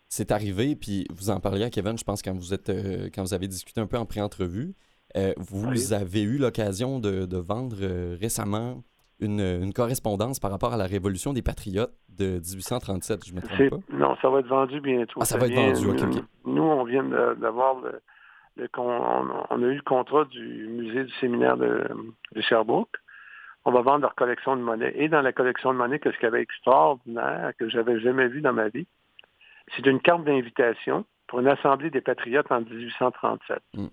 c'est arrivé, puis vous en parliez à Kevin, je pense, quand vous êtes euh, quand vous avez discuté un peu en pré-entrevue. Euh, vous avez eu l'occasion de, vendre euh, récemment une, correspondance par rapport à la révolution des patriotes de 1837, je me trompe pas? Non, ça va être vendu bientôt. Ah, ça, va être vendu, OK, Nous, on vient d'avoir le, on, a eu le contrat du musée du séminaire de, Sherbrooke. On va vendre leur collection de monnaie. Et dans la collection de monnaie, qu'est-ce qu'il y avait extraordinaire, que j'avais jamais vu dans ma vie, c'est une carte d'invitation pour une assemblée des patriotes en 1837. Mm.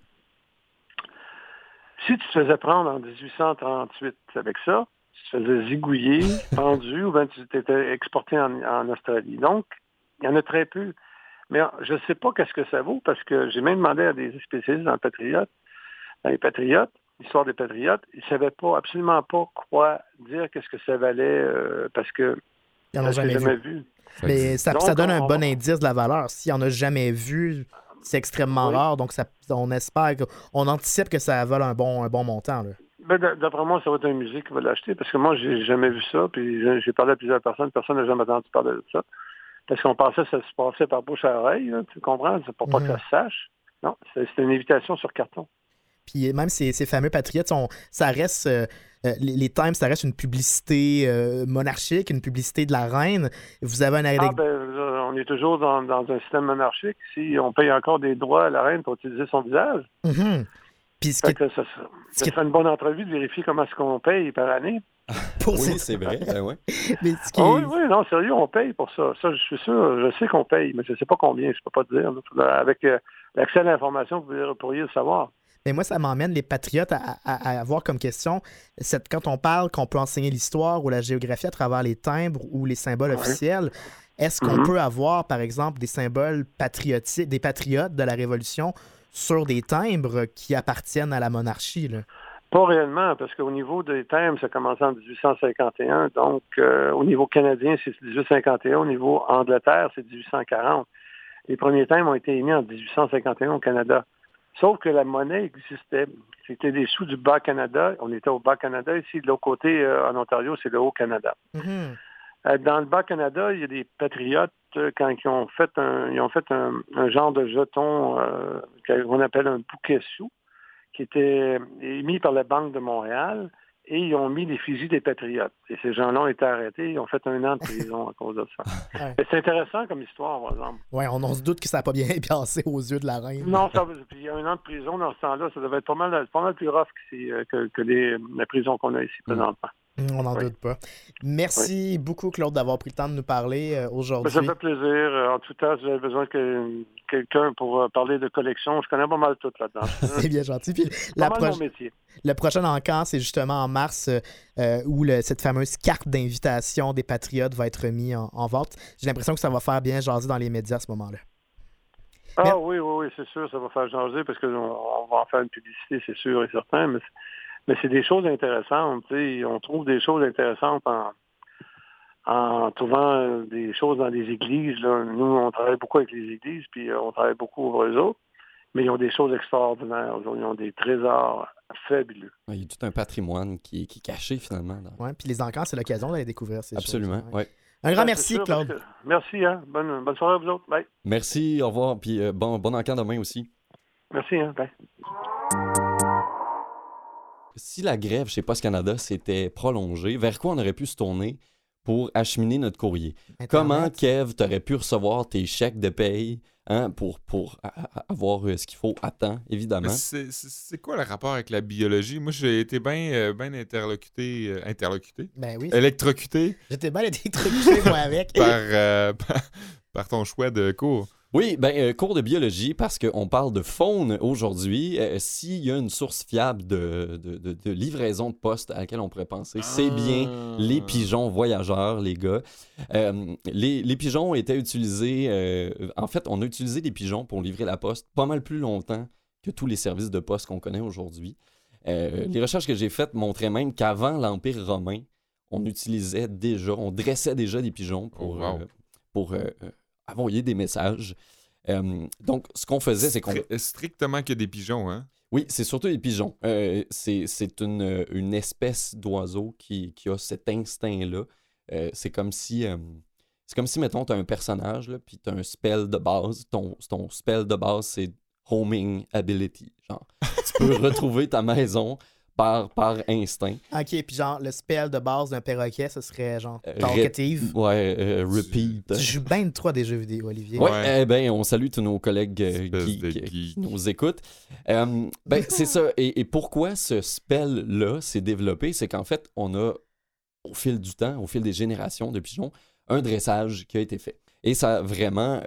Si tu te faisais prendre en 1838 avec ça, tu te faisais zigouiller, pendu, ou bien tu t'étais exporté en, Australie. Donc, il y en a très peu. Mais je ne sais pas qu'est-ce que ça vaut parce que j'ai même demandé à des spécialistes dans le patriote, dans les patriotes, l'histoire des patriotes, ils ne savaient pas, absolument pas quoi dire, qu'est-ce que ça valait, euh, parce que ils n'en ont jamais, vu. Mais ça, donne un bon indice de la valeur. S'il en a jamais vu, c'est extrêmement rare, donc ça, on espère, on anticipe que ça vole un bon, un bon montant. Ben, d'après moi, ça va être un musée qui va l'acheter, parce que moi, j'ai jamais vu ça, puis j'ai parlé à plusieurs personnes, personne n'a jamais entendu parler de ça. Parce qu'on pensait que ça se passait par bouche à oreille, tu comprends? C'est pour pas que ça se sache. Non, c'est une invitation sur carton. Puis même ces, fameux patriotes, ça reste. Euh, euh, les, Times, ça reste une publicité euh, monarchique, une publicité de la reine. Vous avez un ah, ben, on est toujours dans, un système monarchique. Si on paye encore des droits à la reine pour utiliser son visage. Mm-hmm. Puis ce qui... ça, serait une bonne entrevue de vérifier comment est-ce qu'on paye par année. oui, c'est vrai. Ben ouais. Ah oui, oui, non, sérieux, on paye pour ça. Ça, je suis sûr, je sais qu'on paye, mais je ne sais pas combien, je ne peux pas te dire. Avec l'accès à l'information, vous pourriez le savoir. Mais moi, ça m'emmène les patriotes à, avoir comme question, cette, quand on parle qu'on peut enseigner l'histoire ou la géographie à travers les timbres ou les symboles officiels, est-ce qu'on mm-hmm. peut avoir, par exemple, des symboles patriotiques, des patriotes de la Révolution sur des timbres qui appartiennent à la monarchie? Pas réellement, parce qu'au niveau des timbres, ça commence en 1851. Donc, euh, au niveau canadien, c'est 1851. Au niveau Angleterre, c'est 1840. Les premiers timbres ont été émis en 1851 au Canada. Sauf que la monnaie existait. C'était des sous du Bas-Canada. On était au Bas-Canada. Ici, de l'autre côté, euh, en Ontario, c'est le Haut-Canada. Mm-hmm. Euh, dans le Bas-Canada, il y a des patriotes, euh, quand ils ont fait un, ils ont fait un, genre de jeton qu'on appelle un bouquet sous, qui était émis par la Banque de Montréal et ils ont mis les fusils des patriotes. Et ces gens-là ont été arrêtés, ils ont fait un an de prison à cause de ça. C'est intéressant comme histoire, par exemple. Oui, on, on, se doute que ça n'a pas bien passé aux yeux de la reine. Non, ça, puis il y a un an de prison dans ce temps-là, ça devait être pas mal, pas mal plus rough que, que, que les, la prison qu'on a ici mm. présentement. On n'en doute pas. Merci beaucoup, Claude, d'avoir pris le temps de nous parler euh, aujourd'hui. Ça fait plaisir. Euh, en tout cas, j'avais besoin que quelqu'un pour euh, parler de collection. Je connais pas mal tout là-dedans. c'est bien gentil. Puis la mon métier. Le prochain encamp, c'est justement en mars où cette fameuse carte d'invitation des Patriotes va être remise en, vente. J'ai l'impression que ça va faire bien jaser dans les médias à ce moment-là. Ah oui, oui, oui, c'est sûr, ça va faire jaser parce qu'on va en faire une publicité, c'est sûr et certain, mais mais c'est des choses intéressantes. On trouve des choses intéressantes en, en trouvant euh, des choses dans les églises. Là. Nous, on travaille beaucoup avec les églises, puis euh, on travaille beaucoup pour eux autres. Mais ils ont des choses extraordinaires. Ils ont des trésors fabuleux. il y a tout un patrimoine qui, est caché finalement. Oui, puis les encans, c'est l'occasion d'aller découvrir ces Absolument, choses. Absolument, Un grand merci, Claude. Merci, hein. bonne, bonne soirée à vous autres. Bye. Merci, au revoir. Puis euh, bon, bon encamp demain aussi. Merci, hein. Bye si la grève chez Post Canada s'était prolongée, vers quoi on aurait pu se tourner pour acheminer notre courrier? Comment, Kev, t'aurais pu recevoir tes chèques de paye hein, pour, pour avoir euh, ce qu'il faut à temps, évidemment? C'est quoi le rapport avec la biologie? Moi, j'ai été bien euh, ben interlocuté. Euh, interlocuté? Ben oui. Électrocuté? J'étais bien électrocuté, moi, avec. par, par ton choix de cours. Oui, ben, euh, cours de biologie, parce qu'on parle de faune aujourd'hui. Euh, s'il y a une source fiable de, livraison de poste à laquelle on pourrait penser, c'est bien ah. les pigeons voyageurs, les gars. Euh, les, pigeons étaient utilisés. en fait, on a utilisé des pigeons pour livrer la poste pas mal plus longtemps que tous les services de poste qu'on connaît aujourd'hui. les recherches que j'ai faites montraient même qu'avant l'Empire romain, on utilisait déjà, on dressait déjà des pigeons pour, oh, pour envoyer des messages. Euh, donc, ce qu'on faisait, c'est qu'on. Strictement que des pigeons, hein? Oui, c'est surtout des pigeons. Euh, c'est une, une, espèce d'oiseau qui, qui, a cet instinct-là. Euh, c'est comme si. c'est comme si, mettons, tu as un personnage, là, puis tu as un spell de base. Ton, ton spell de base, c'est homing ability. Genre, tu peux retrouver ta maison par, par instinct. Ok, puis genre, le spell de base d'un perroquet, ce serait genre talkative. ouais, euh, repeat. Tu, joues bien trop des jeux vidéo, Olivier. Ouais, eh ben, on salue tous nos collègues euh, qui, nous écoutent. Euh, ben, c'est ça. Et, pourquoi ce spell-là s'est développé? C'est qu'en fait, on a, au fil du temps, au fil des générations de pigeons, un dressage qui a été fait. Et ça a vraiment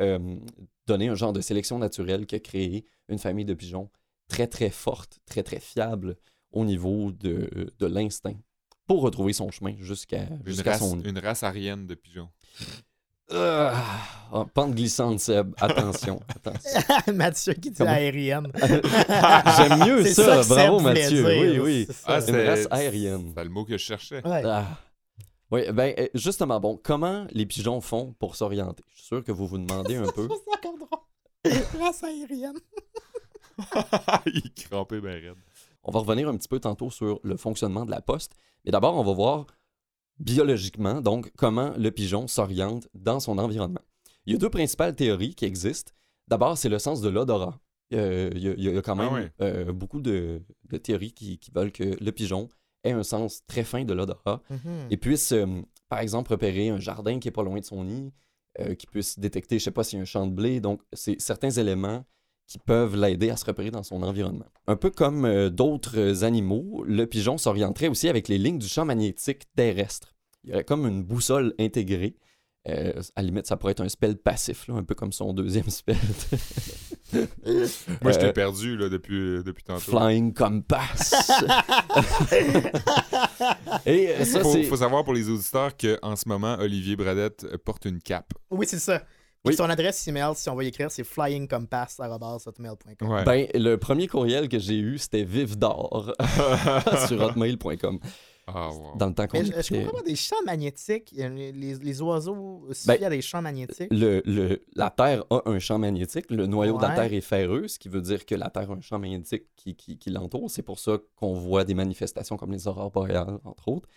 donné un genre de sélection naturelle qui a créé une famille de pigeons très, très forte, très, très fiable au niveau de, de l'instinct pour retrouver son chemin jusqu'à son Une race arienne de pigeons. Euh, pente glissante, Seb. Attention. attention. Mathieu qui dit aérienne. J'aime mieux ça. Bravo, Mathieu. oui, oui. Ah, une race aérienne. C'est le mot que je cherchais. Ah. Oui, ben euh, justement, bon, comment les pigeons font pour s'orienter? Je suis sûr que vous vous demandez un peu. C'est race aérienne. Il crampait bien raide. On va revenir un petit peu tantôt sur le fonctionnement de la poste. Mais d'abord, on va voir biologiquement, donc, comment le pigeon s'oriente dans son environnement. Il y a deux principales théories qui existent. D'abord, c'est le sens de l'odorat. Euh, il, y a, quand ah même euh, beaucoup de, théories qui, veulent que le pigeon ait un sens très fin de l'odorat mm-hmm. et puisse, euh, par exemple, repérer un jardin qui est pas loin de son nid, qui puisse détecter, je sais pas s'il y a un champ de blé. Donc, c'est certains éléments qui peuvent l'aider à se repérer dans son environnement. Un peu comme euh, d'autres animaux, le pigeon s'orienterait aussi avec les lignes du champ magnétique terrestre. Il y aurait comme une boussole intégrée. Euh, à la limite, ça pourrait être un spell passif, un peu comme son deuxième spell. Moi, je t'ai euh, perdu là, depuis, depuis tantôt. Flying Compass. Et Il faut, savoir pour les auditeurs qu'en ce moment, Olivier Bradette porte une cape. Oui, c'est ça. Son adresse email, si on va y écrire, c'est flyingcompass.hotmail.com. Ben, le premier courriel que j'ai eu, c'était vivdor sur hotmail.com. Ah, wow. Dans le temps qu'on Je comprends pas des champs magnétiques. Les, les oiseaux aussi, ben, il y a des champs magnétiques. Le, le, la Terre a un champ magnétique. Le noyau de la Terre est ferreux, ce qui veut dire que la Terre a un champ magnétique qui, qui, qui l'entoure. C'est pour ça qu'on voit des manifestations comme les aurores boréales, entre autres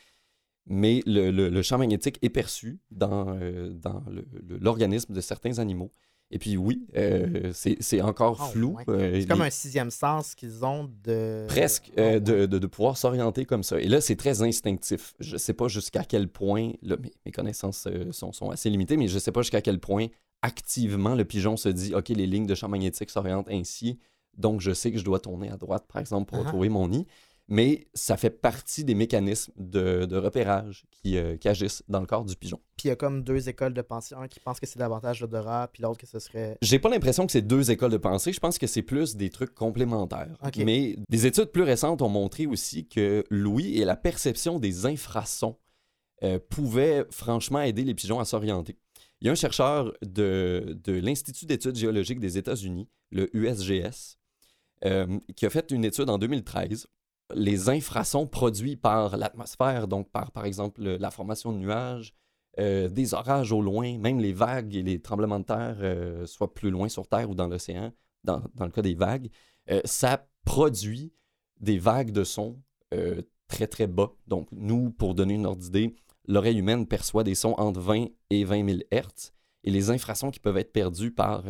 mais le, champ magnétique est perçu dans, euh, dans l'organisme de certains animaux. Et puis oui, euh, c'est encore ah, flou. Euh, c'est comme un sixième sens qu'ils ont de... Presque, ah, de, de, pouvoir s'orienter comme ça. Et là, c'est très instinctif. Je ne sais pas jusqu'à quel point, là, mes, mes, connaissances sont, sont, assez limitées, mais je ne sais pas jusqu'à quel point activement le pigeon se dit, OK, les lignes de champ magnétique s'orientent ainsi, donc je sais que je dois tourner à droite, par exemple, pour uh-huh. retrouver mon nid mais ça fait partie des mécanismes de, repérage euh, qui, agissent dans le corps du pigeon. Puis il y a comme deux écoles de pensée, un qui pense que c'est davantage l'odorat, puis l'autre que ce serait... J'ai pas l'impression que c'est deux écoles de pensée, je pense que c'est plus des trucs complémentaires. Mais des études plus récentes ont montré aussi que l'ouïe et la perception des infrasons euh, pouvaient franchement aider les pigeons à s'orienter. Il y a un chercheur de, l'Institut d'études géologiques des États-Unis, le USGS, euh, qui a fait une étude en 2013 les infrasons produits par l'atmosphère, donc par, par exemple, la formation de nuages, euh, des orages au loin, même les vagues et les tremblements de terre, euh, soit plus loin sur Terre ou dans l'océan, dans, le cas des vagues, euh, ça produit des vagues de son très très bas. Donc, nous, pour donner une ordre d'idée, l'oreille humaine perçoit des sons entre 20 et 20 000 Hertz. Et les infrasons qui peuvent être perdus par,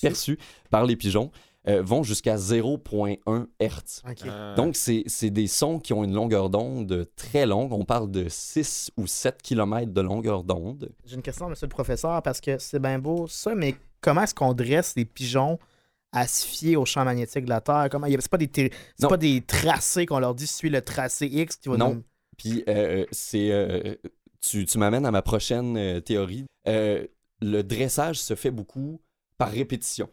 perçus par les pigeons euh, vont jusqu'à 0.1 Hz. Ah. Donc, c'est des sons qui ont une longueur d'onde très longue. On parle de 6 ou 7 km de longueur d'onde. J'ai une question, monsieur le professeur, parce que c'est bien beau ça, mais comment est-ce qu'on dresse les pigeons à se fier au champ magnétique de la Terre? C'est pas, des pas des tracés qu'on leur dit suis le tracé X qui va Non. Puis, euh, c'est. Euh, tu, tu m'amènes à ma prochaine théorie. le dressage se fait beaucoup par répétition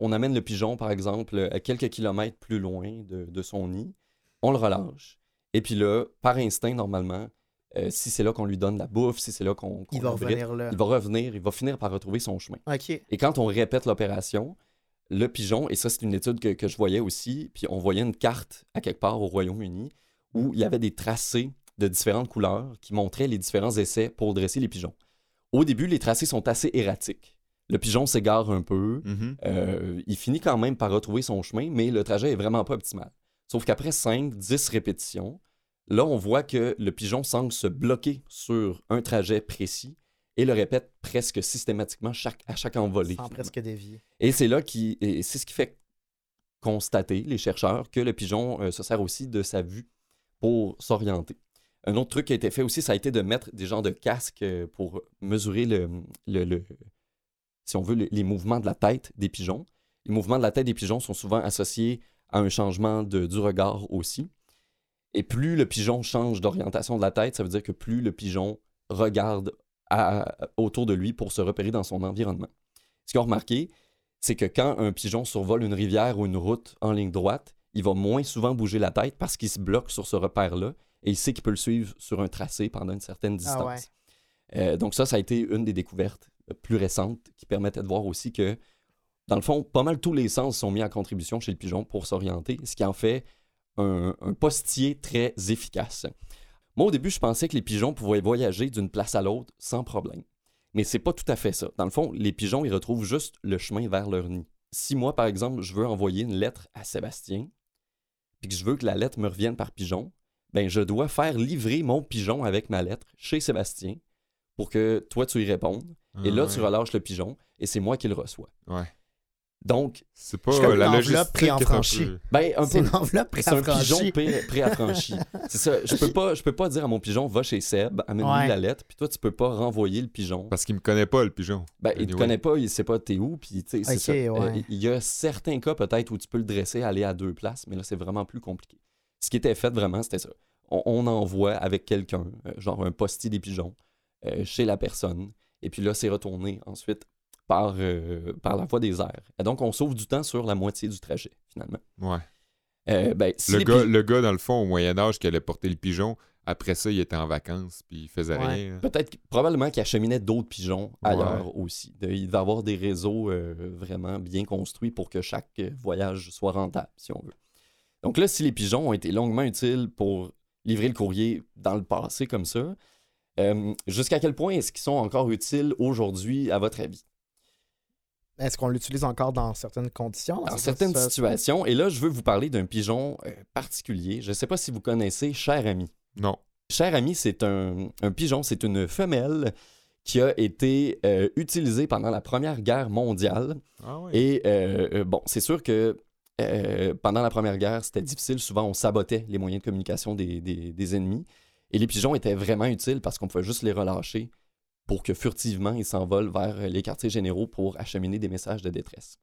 on amène le pigeon, par exemple, à quelques kilomètres plus loin de, son nid, on le relâche. Et puis là, par instinct, normalement, euh, si c'est là qu'on lui donne la bouffe, si c'est là qu'on. il va revenir là. Il va revenir, il va finir par retrouver son chemin. Et quand on répète l'opération, le pigeon, et ça, c'est une étude que, que, je voyais aussi, puis on voyait une carte à quelque part au Royaume-Uni où il y avait des tracés de différentes couleurs qui montraient les différents essais pour dresser les pigeons. Au début, les tracés sont assez erratiques. Le pigeon s'égare un peu. Mm-hmm. Euh, il finit quand même par retrouver son chemin, mais le trajet est vraiment pas optimal. Sauf qu'après 5-10 répétitions, là, on voit que le pigeon semble se bloquer sur un trajet précis et le répète presque systématiquement chaque, à chaque envolée. Sans presque dévier. Et c'est là qui. c'est ce qui fait constaté, les chercheurs, que le pigeon euh, se sert aussi de sa vue pour s'orienter. Un autre truc qui a été fait aussi, ça a été de mettre des genres de casques euh, pour mesurer le, le, si on veut, les mouvements de la tête des pigeons. Les mouvements de la tête des pigeons sont souvent associés à un changement de, du regard aussi. Et plus le pigeon change d'orientation de la tête, ça veut dire que plus le pigeon regarde autour de lui pour se repérer dans son environnement. Ce qu'on a remarqué, c'est que quand un pigeon survole une rivière ou une route en ligne droite, il va moins souvent bouger la tête parce qu'il se bloque sur ce repère-là et il sait qu'il peut le suivre sur un tracé pendant une certaine ah distance. Euh, donc ça, ça a été une des découvertes plus récentes qui permettait de voir aussi que, dans le fond, pas mal tous les sens sont mis en contribution chez le pigeon pour s'orienter, ce qui en fait un, postier très efficace. Moi, au début, je pensais que les pigeons pouvaient voyager d'une place à l'autre sans problème. Mais c'est pas tout à fait ça. Dans le fond, les pigeons, ils retrouvent juste le chemin vers leur nid. Si moi, par exemple, je veux envoyer une lettre à Sébastien, puis que je veux que la lettre me revienne par pigeon, ben je dois faire livrer mon pigeon avec ma lettre chez Sébastien pour que toi tu y répondes. et là, tu relâches le pigeon et c'est moi qui le reçois. Ouais. Donc, c'est pas euh, la logistique préaffranchie. Peu... Ben, un c'est une enveloppe C'est un pigeon préaffranchi. c'est ça. Je peux pas, je peux pas dire à mon pigeon va chez Seb, amène-lui la lettre, puis toi tu peux pas renvoyer le pigeon. Parce qu'il me connaît pas le pigeon. Ben, il te connaît pas, il sait pas t'es où, puis tu sais, c'est. Euh, il y a certains cas peut-être où tu peux le dresser, aller à deux places, mais là c'est vraiment plus compliqué. Ce qui était fait vraiment, c'était ça. On, envoie avec quelqu'un, euh, genre un postier des pigeons, chez la personne, et puis là c'est retourné ensuite par, euh, par la voie des airs. Et donc, on sauve du temps sur la moitié du trajet, finalement. Ouais. Euh, ben, le, gars, le gars, dans le fond, au Moyen-Âge, qui allait porter le pigeon, après ça, il était en vacances, puis il faisait rien. Peut-être, probablement qu'il acheminait d'autres pigeons ailleurs aussi. il va avoir des réseaux euh, vraiment bien construits pour que chaque voyage soit rentable, si on veut. Donc là, si les pigeons ont été longuement utiles pour livrer le courrier dans le passé comme ça, jusqu'à quel point est-ce qu'ils sont encore utiles aujourd'hui, à votre avis? Est-ce qu'on l'utilise encore dans certaines conditions? Dans, certaines situations. Et là, je veux vous parler d'un pigeon euh, particulier. Je ne sais pas si vous connaissez Cher Ami. Non. Cher Ami, c'est un, pigeon, c'est une femelle qui a été euh, utilisée pendant la Première Guerre mondiale. Ah oui. Et euh, bon, c'est sûr que pendant la Première Guerre, c'était difficile. Souvent, on sabotait les moyens de communication des, des ennemis. Et les pigeons étaient vraiment utiles parce qu'on pouvait juste les relâcher pour que furtivement ils s'envolent vers les quartiers généraux pour acheminer des messages de détresse.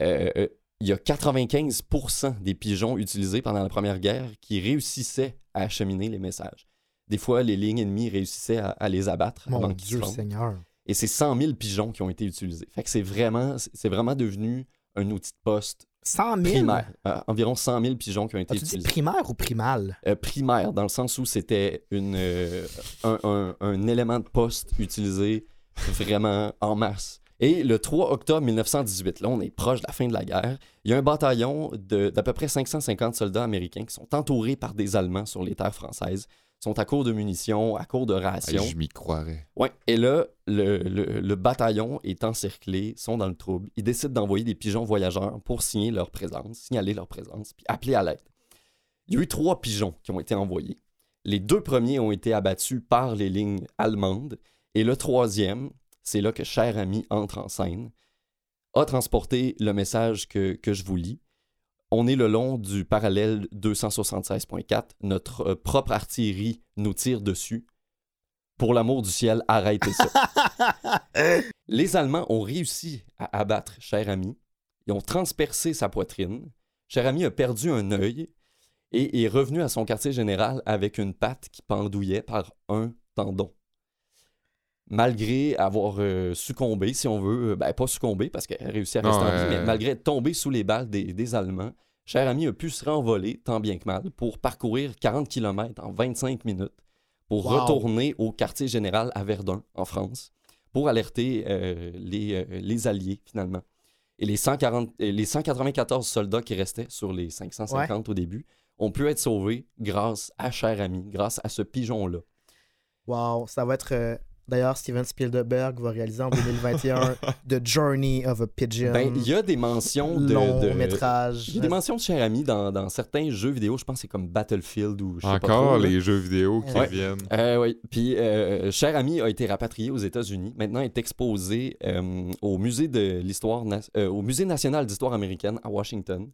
Euh, euh, il y a 95% des pigeons utilisés pendant la Première Guerre qui réussissaient à acheminer les messages. Des fois, les lignes ennemies réussissaient à, les abattre. Mon Dieu Seigneur. Et c'est 100 000 pigeons qui ont été utilisés. Fait que c'est vraiment, c'est vraiment devenu un outil de poste 100 000? Euh, environ 100 000 pigeons qui ont été utilisés. primaire ou primal? Euh, primaire, dans le sens où c'était une, euh, un, élément de poste utilisé vraiment en masse. Et le 3 octobre 1918, là, on est proche de la fin de la guerre, il y a un bataillon d'à peu près 550 soldats américains qui sont entourés par des Allemands sur les terres françaises sont à court de munitions, à court de rations. je m'y croirais. Ouais. Et là, le, bataillon est encerclé, sont dans le trouble. Ils décident d'envoyer des pigeons voyageurs pour signer leur présence, signaler leur présence, puis appeler à l'aide. Il y a eu trois pigeons qui ont été envoyés. Les deux premiers ont été abattus par les lignes allemandes. Et le troisième, c'est là que Cher Ami entre en scène, a transporté le message que, que je vous lis on est le long du parallèle 276.4. Notre euh, propre artillerie nous tire dessus. Pour l'amour du ciel, arrêtez ça. Les Allemands ont réussi à abattre Cher Ami. Ils ont transpercé sa poitrine. Cher Ami a perdu un œil et est revenu à son quartier général avec une patte qui pendouillait par un tendon. Malgré avoir euh, succombé, si on veut, euh, ben, pas succombé parce qu'elle a réussi à rester en vie, mais malgré être tombé sous les balles des, des Allemands, Cher ami a pu se renvoler, tant bien que mal, pour parcourir 40 km en 25 minutes pour retourner au quartier général à Verdun, en France, pour alerter euh, les, euh, les, Alliés, finalement. Et les, 140, les 194 soldats qui restaient sur les 550 au début ont pu être sauvés grâce à Cher Ami, grâce à ce pigeon-là. Wow, ça va être euh, D'ailleurs, Steven Spielberg va réaliser en 2021 The Journey of a Pigeon. Ben, il y a des mentions de. long de- métrage. Il y a des mentions de cher ami dans, dans certains jeux vidéo. Je pense que c'est comme Battlefield ou je sais pas Encore là. les jeux vidéo qui Ouais. reviennent. Euh, oui. Puis, euh, Cher Ami a été rapatrié aux États-Unis. Maintenant, il est exposé euh, au musée de l'histoire, na- euh, au musée national d'histoire américaine à Washington.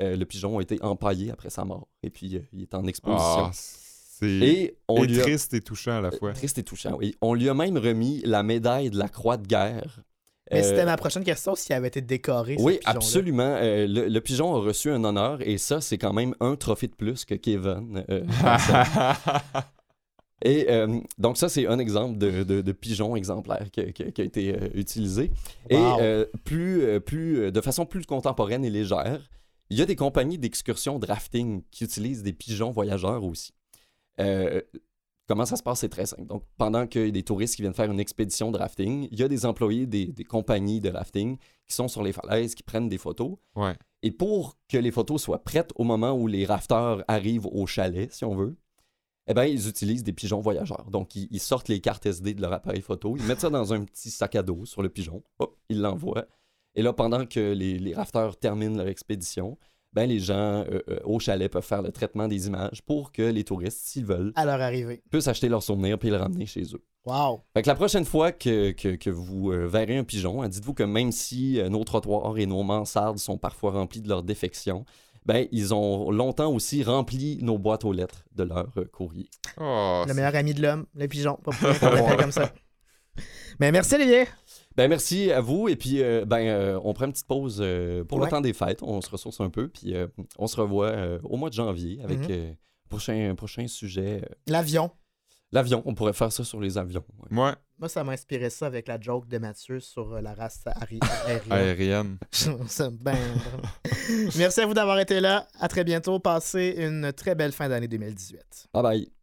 Euh, le pigeon a été empaillé après sa mort. Et puis, euh, il est en exposition. Ah, et on et lui a... triste et touchant à la fois. Triste et touchant, oui. On lui a même remis la médaille de la Croix de guerre. Mais Euh, c'était ma prochaine question s'il avait été décoré. Oui, absolument. Euh, le, le pigeon a reçu un honneur et ça, c'est quand même un trophée de plus que Kevin. euh, Et euh, donc ça, c'est un exemple de, de- de pigeon exemplaire qui, qui- qui a été euh, utilisé. Et Wow. euh, plus, plus, de façon plus contemporaine et légère, il y a des compagnies d'excursion de rafting qui utilisent des pigeons voyageurs aussi. Euh, comment ça se passe? C'est très simple. Donc, pendant qu'il y a des touristes qui viennent faire une expédition de rafting, il y a des employés des, des compagnies de rafting qui sont sur les falaises, qui prennent des photos. Ouais. Et pour que les photos soient prêtes au moment où les rafteurs arrivent au chalet, si on veut, eh bien, ils utilisent des pigeons voyageurs. Donc, ils, ils sortent les cartes SD de leur appareil photo, ils mettent ça dans un petit sac à dos sur le pigeon, hop, ils l'envoient. Et là, pendant que les, les rafteurs terminent leur expédition, ben, les gens euh, euh, au chalet peuvent faire le traitement des images pour que les touristes, s'ils veulent, À leur arrivée. puissent acheter leurs souvenirs puis le ramener chez eux. Wow. Fait que la prochaine fois que, que- que vous euh, verrez un pigeon, hein, dites-vous que même si nos trottoirs et nos mansardes sont parfois remplis de leurs défections, ben, ils ont longtemps aussi rempli nos boîtes aux lettres de leur euh, courrier. Oh, Le meilleur ami de l'homme, le pigeon. Pas comme ça. Mais merci, Olivier. Ben, merci à vous. Et puis, euh, ben, euh, on prend une petite pause euh, pour Ouais. le temps des fêtes. On se ressource un peu. Puis, euh, on se revoit euh, au mois de janvier avec Mhm. euh, prochain, prochain sujet. euh, L'avion. L'avion. On pourrait faire ça sur les avions. ouais. Ouais, Moi, ça m'a inspiré ça avec la joke de Mathieu sur la race ari- aérienne. ben, Merci à vous d'avoir été là. À très bientôt. Passez une très belle fin d'année 2018. Bye bye.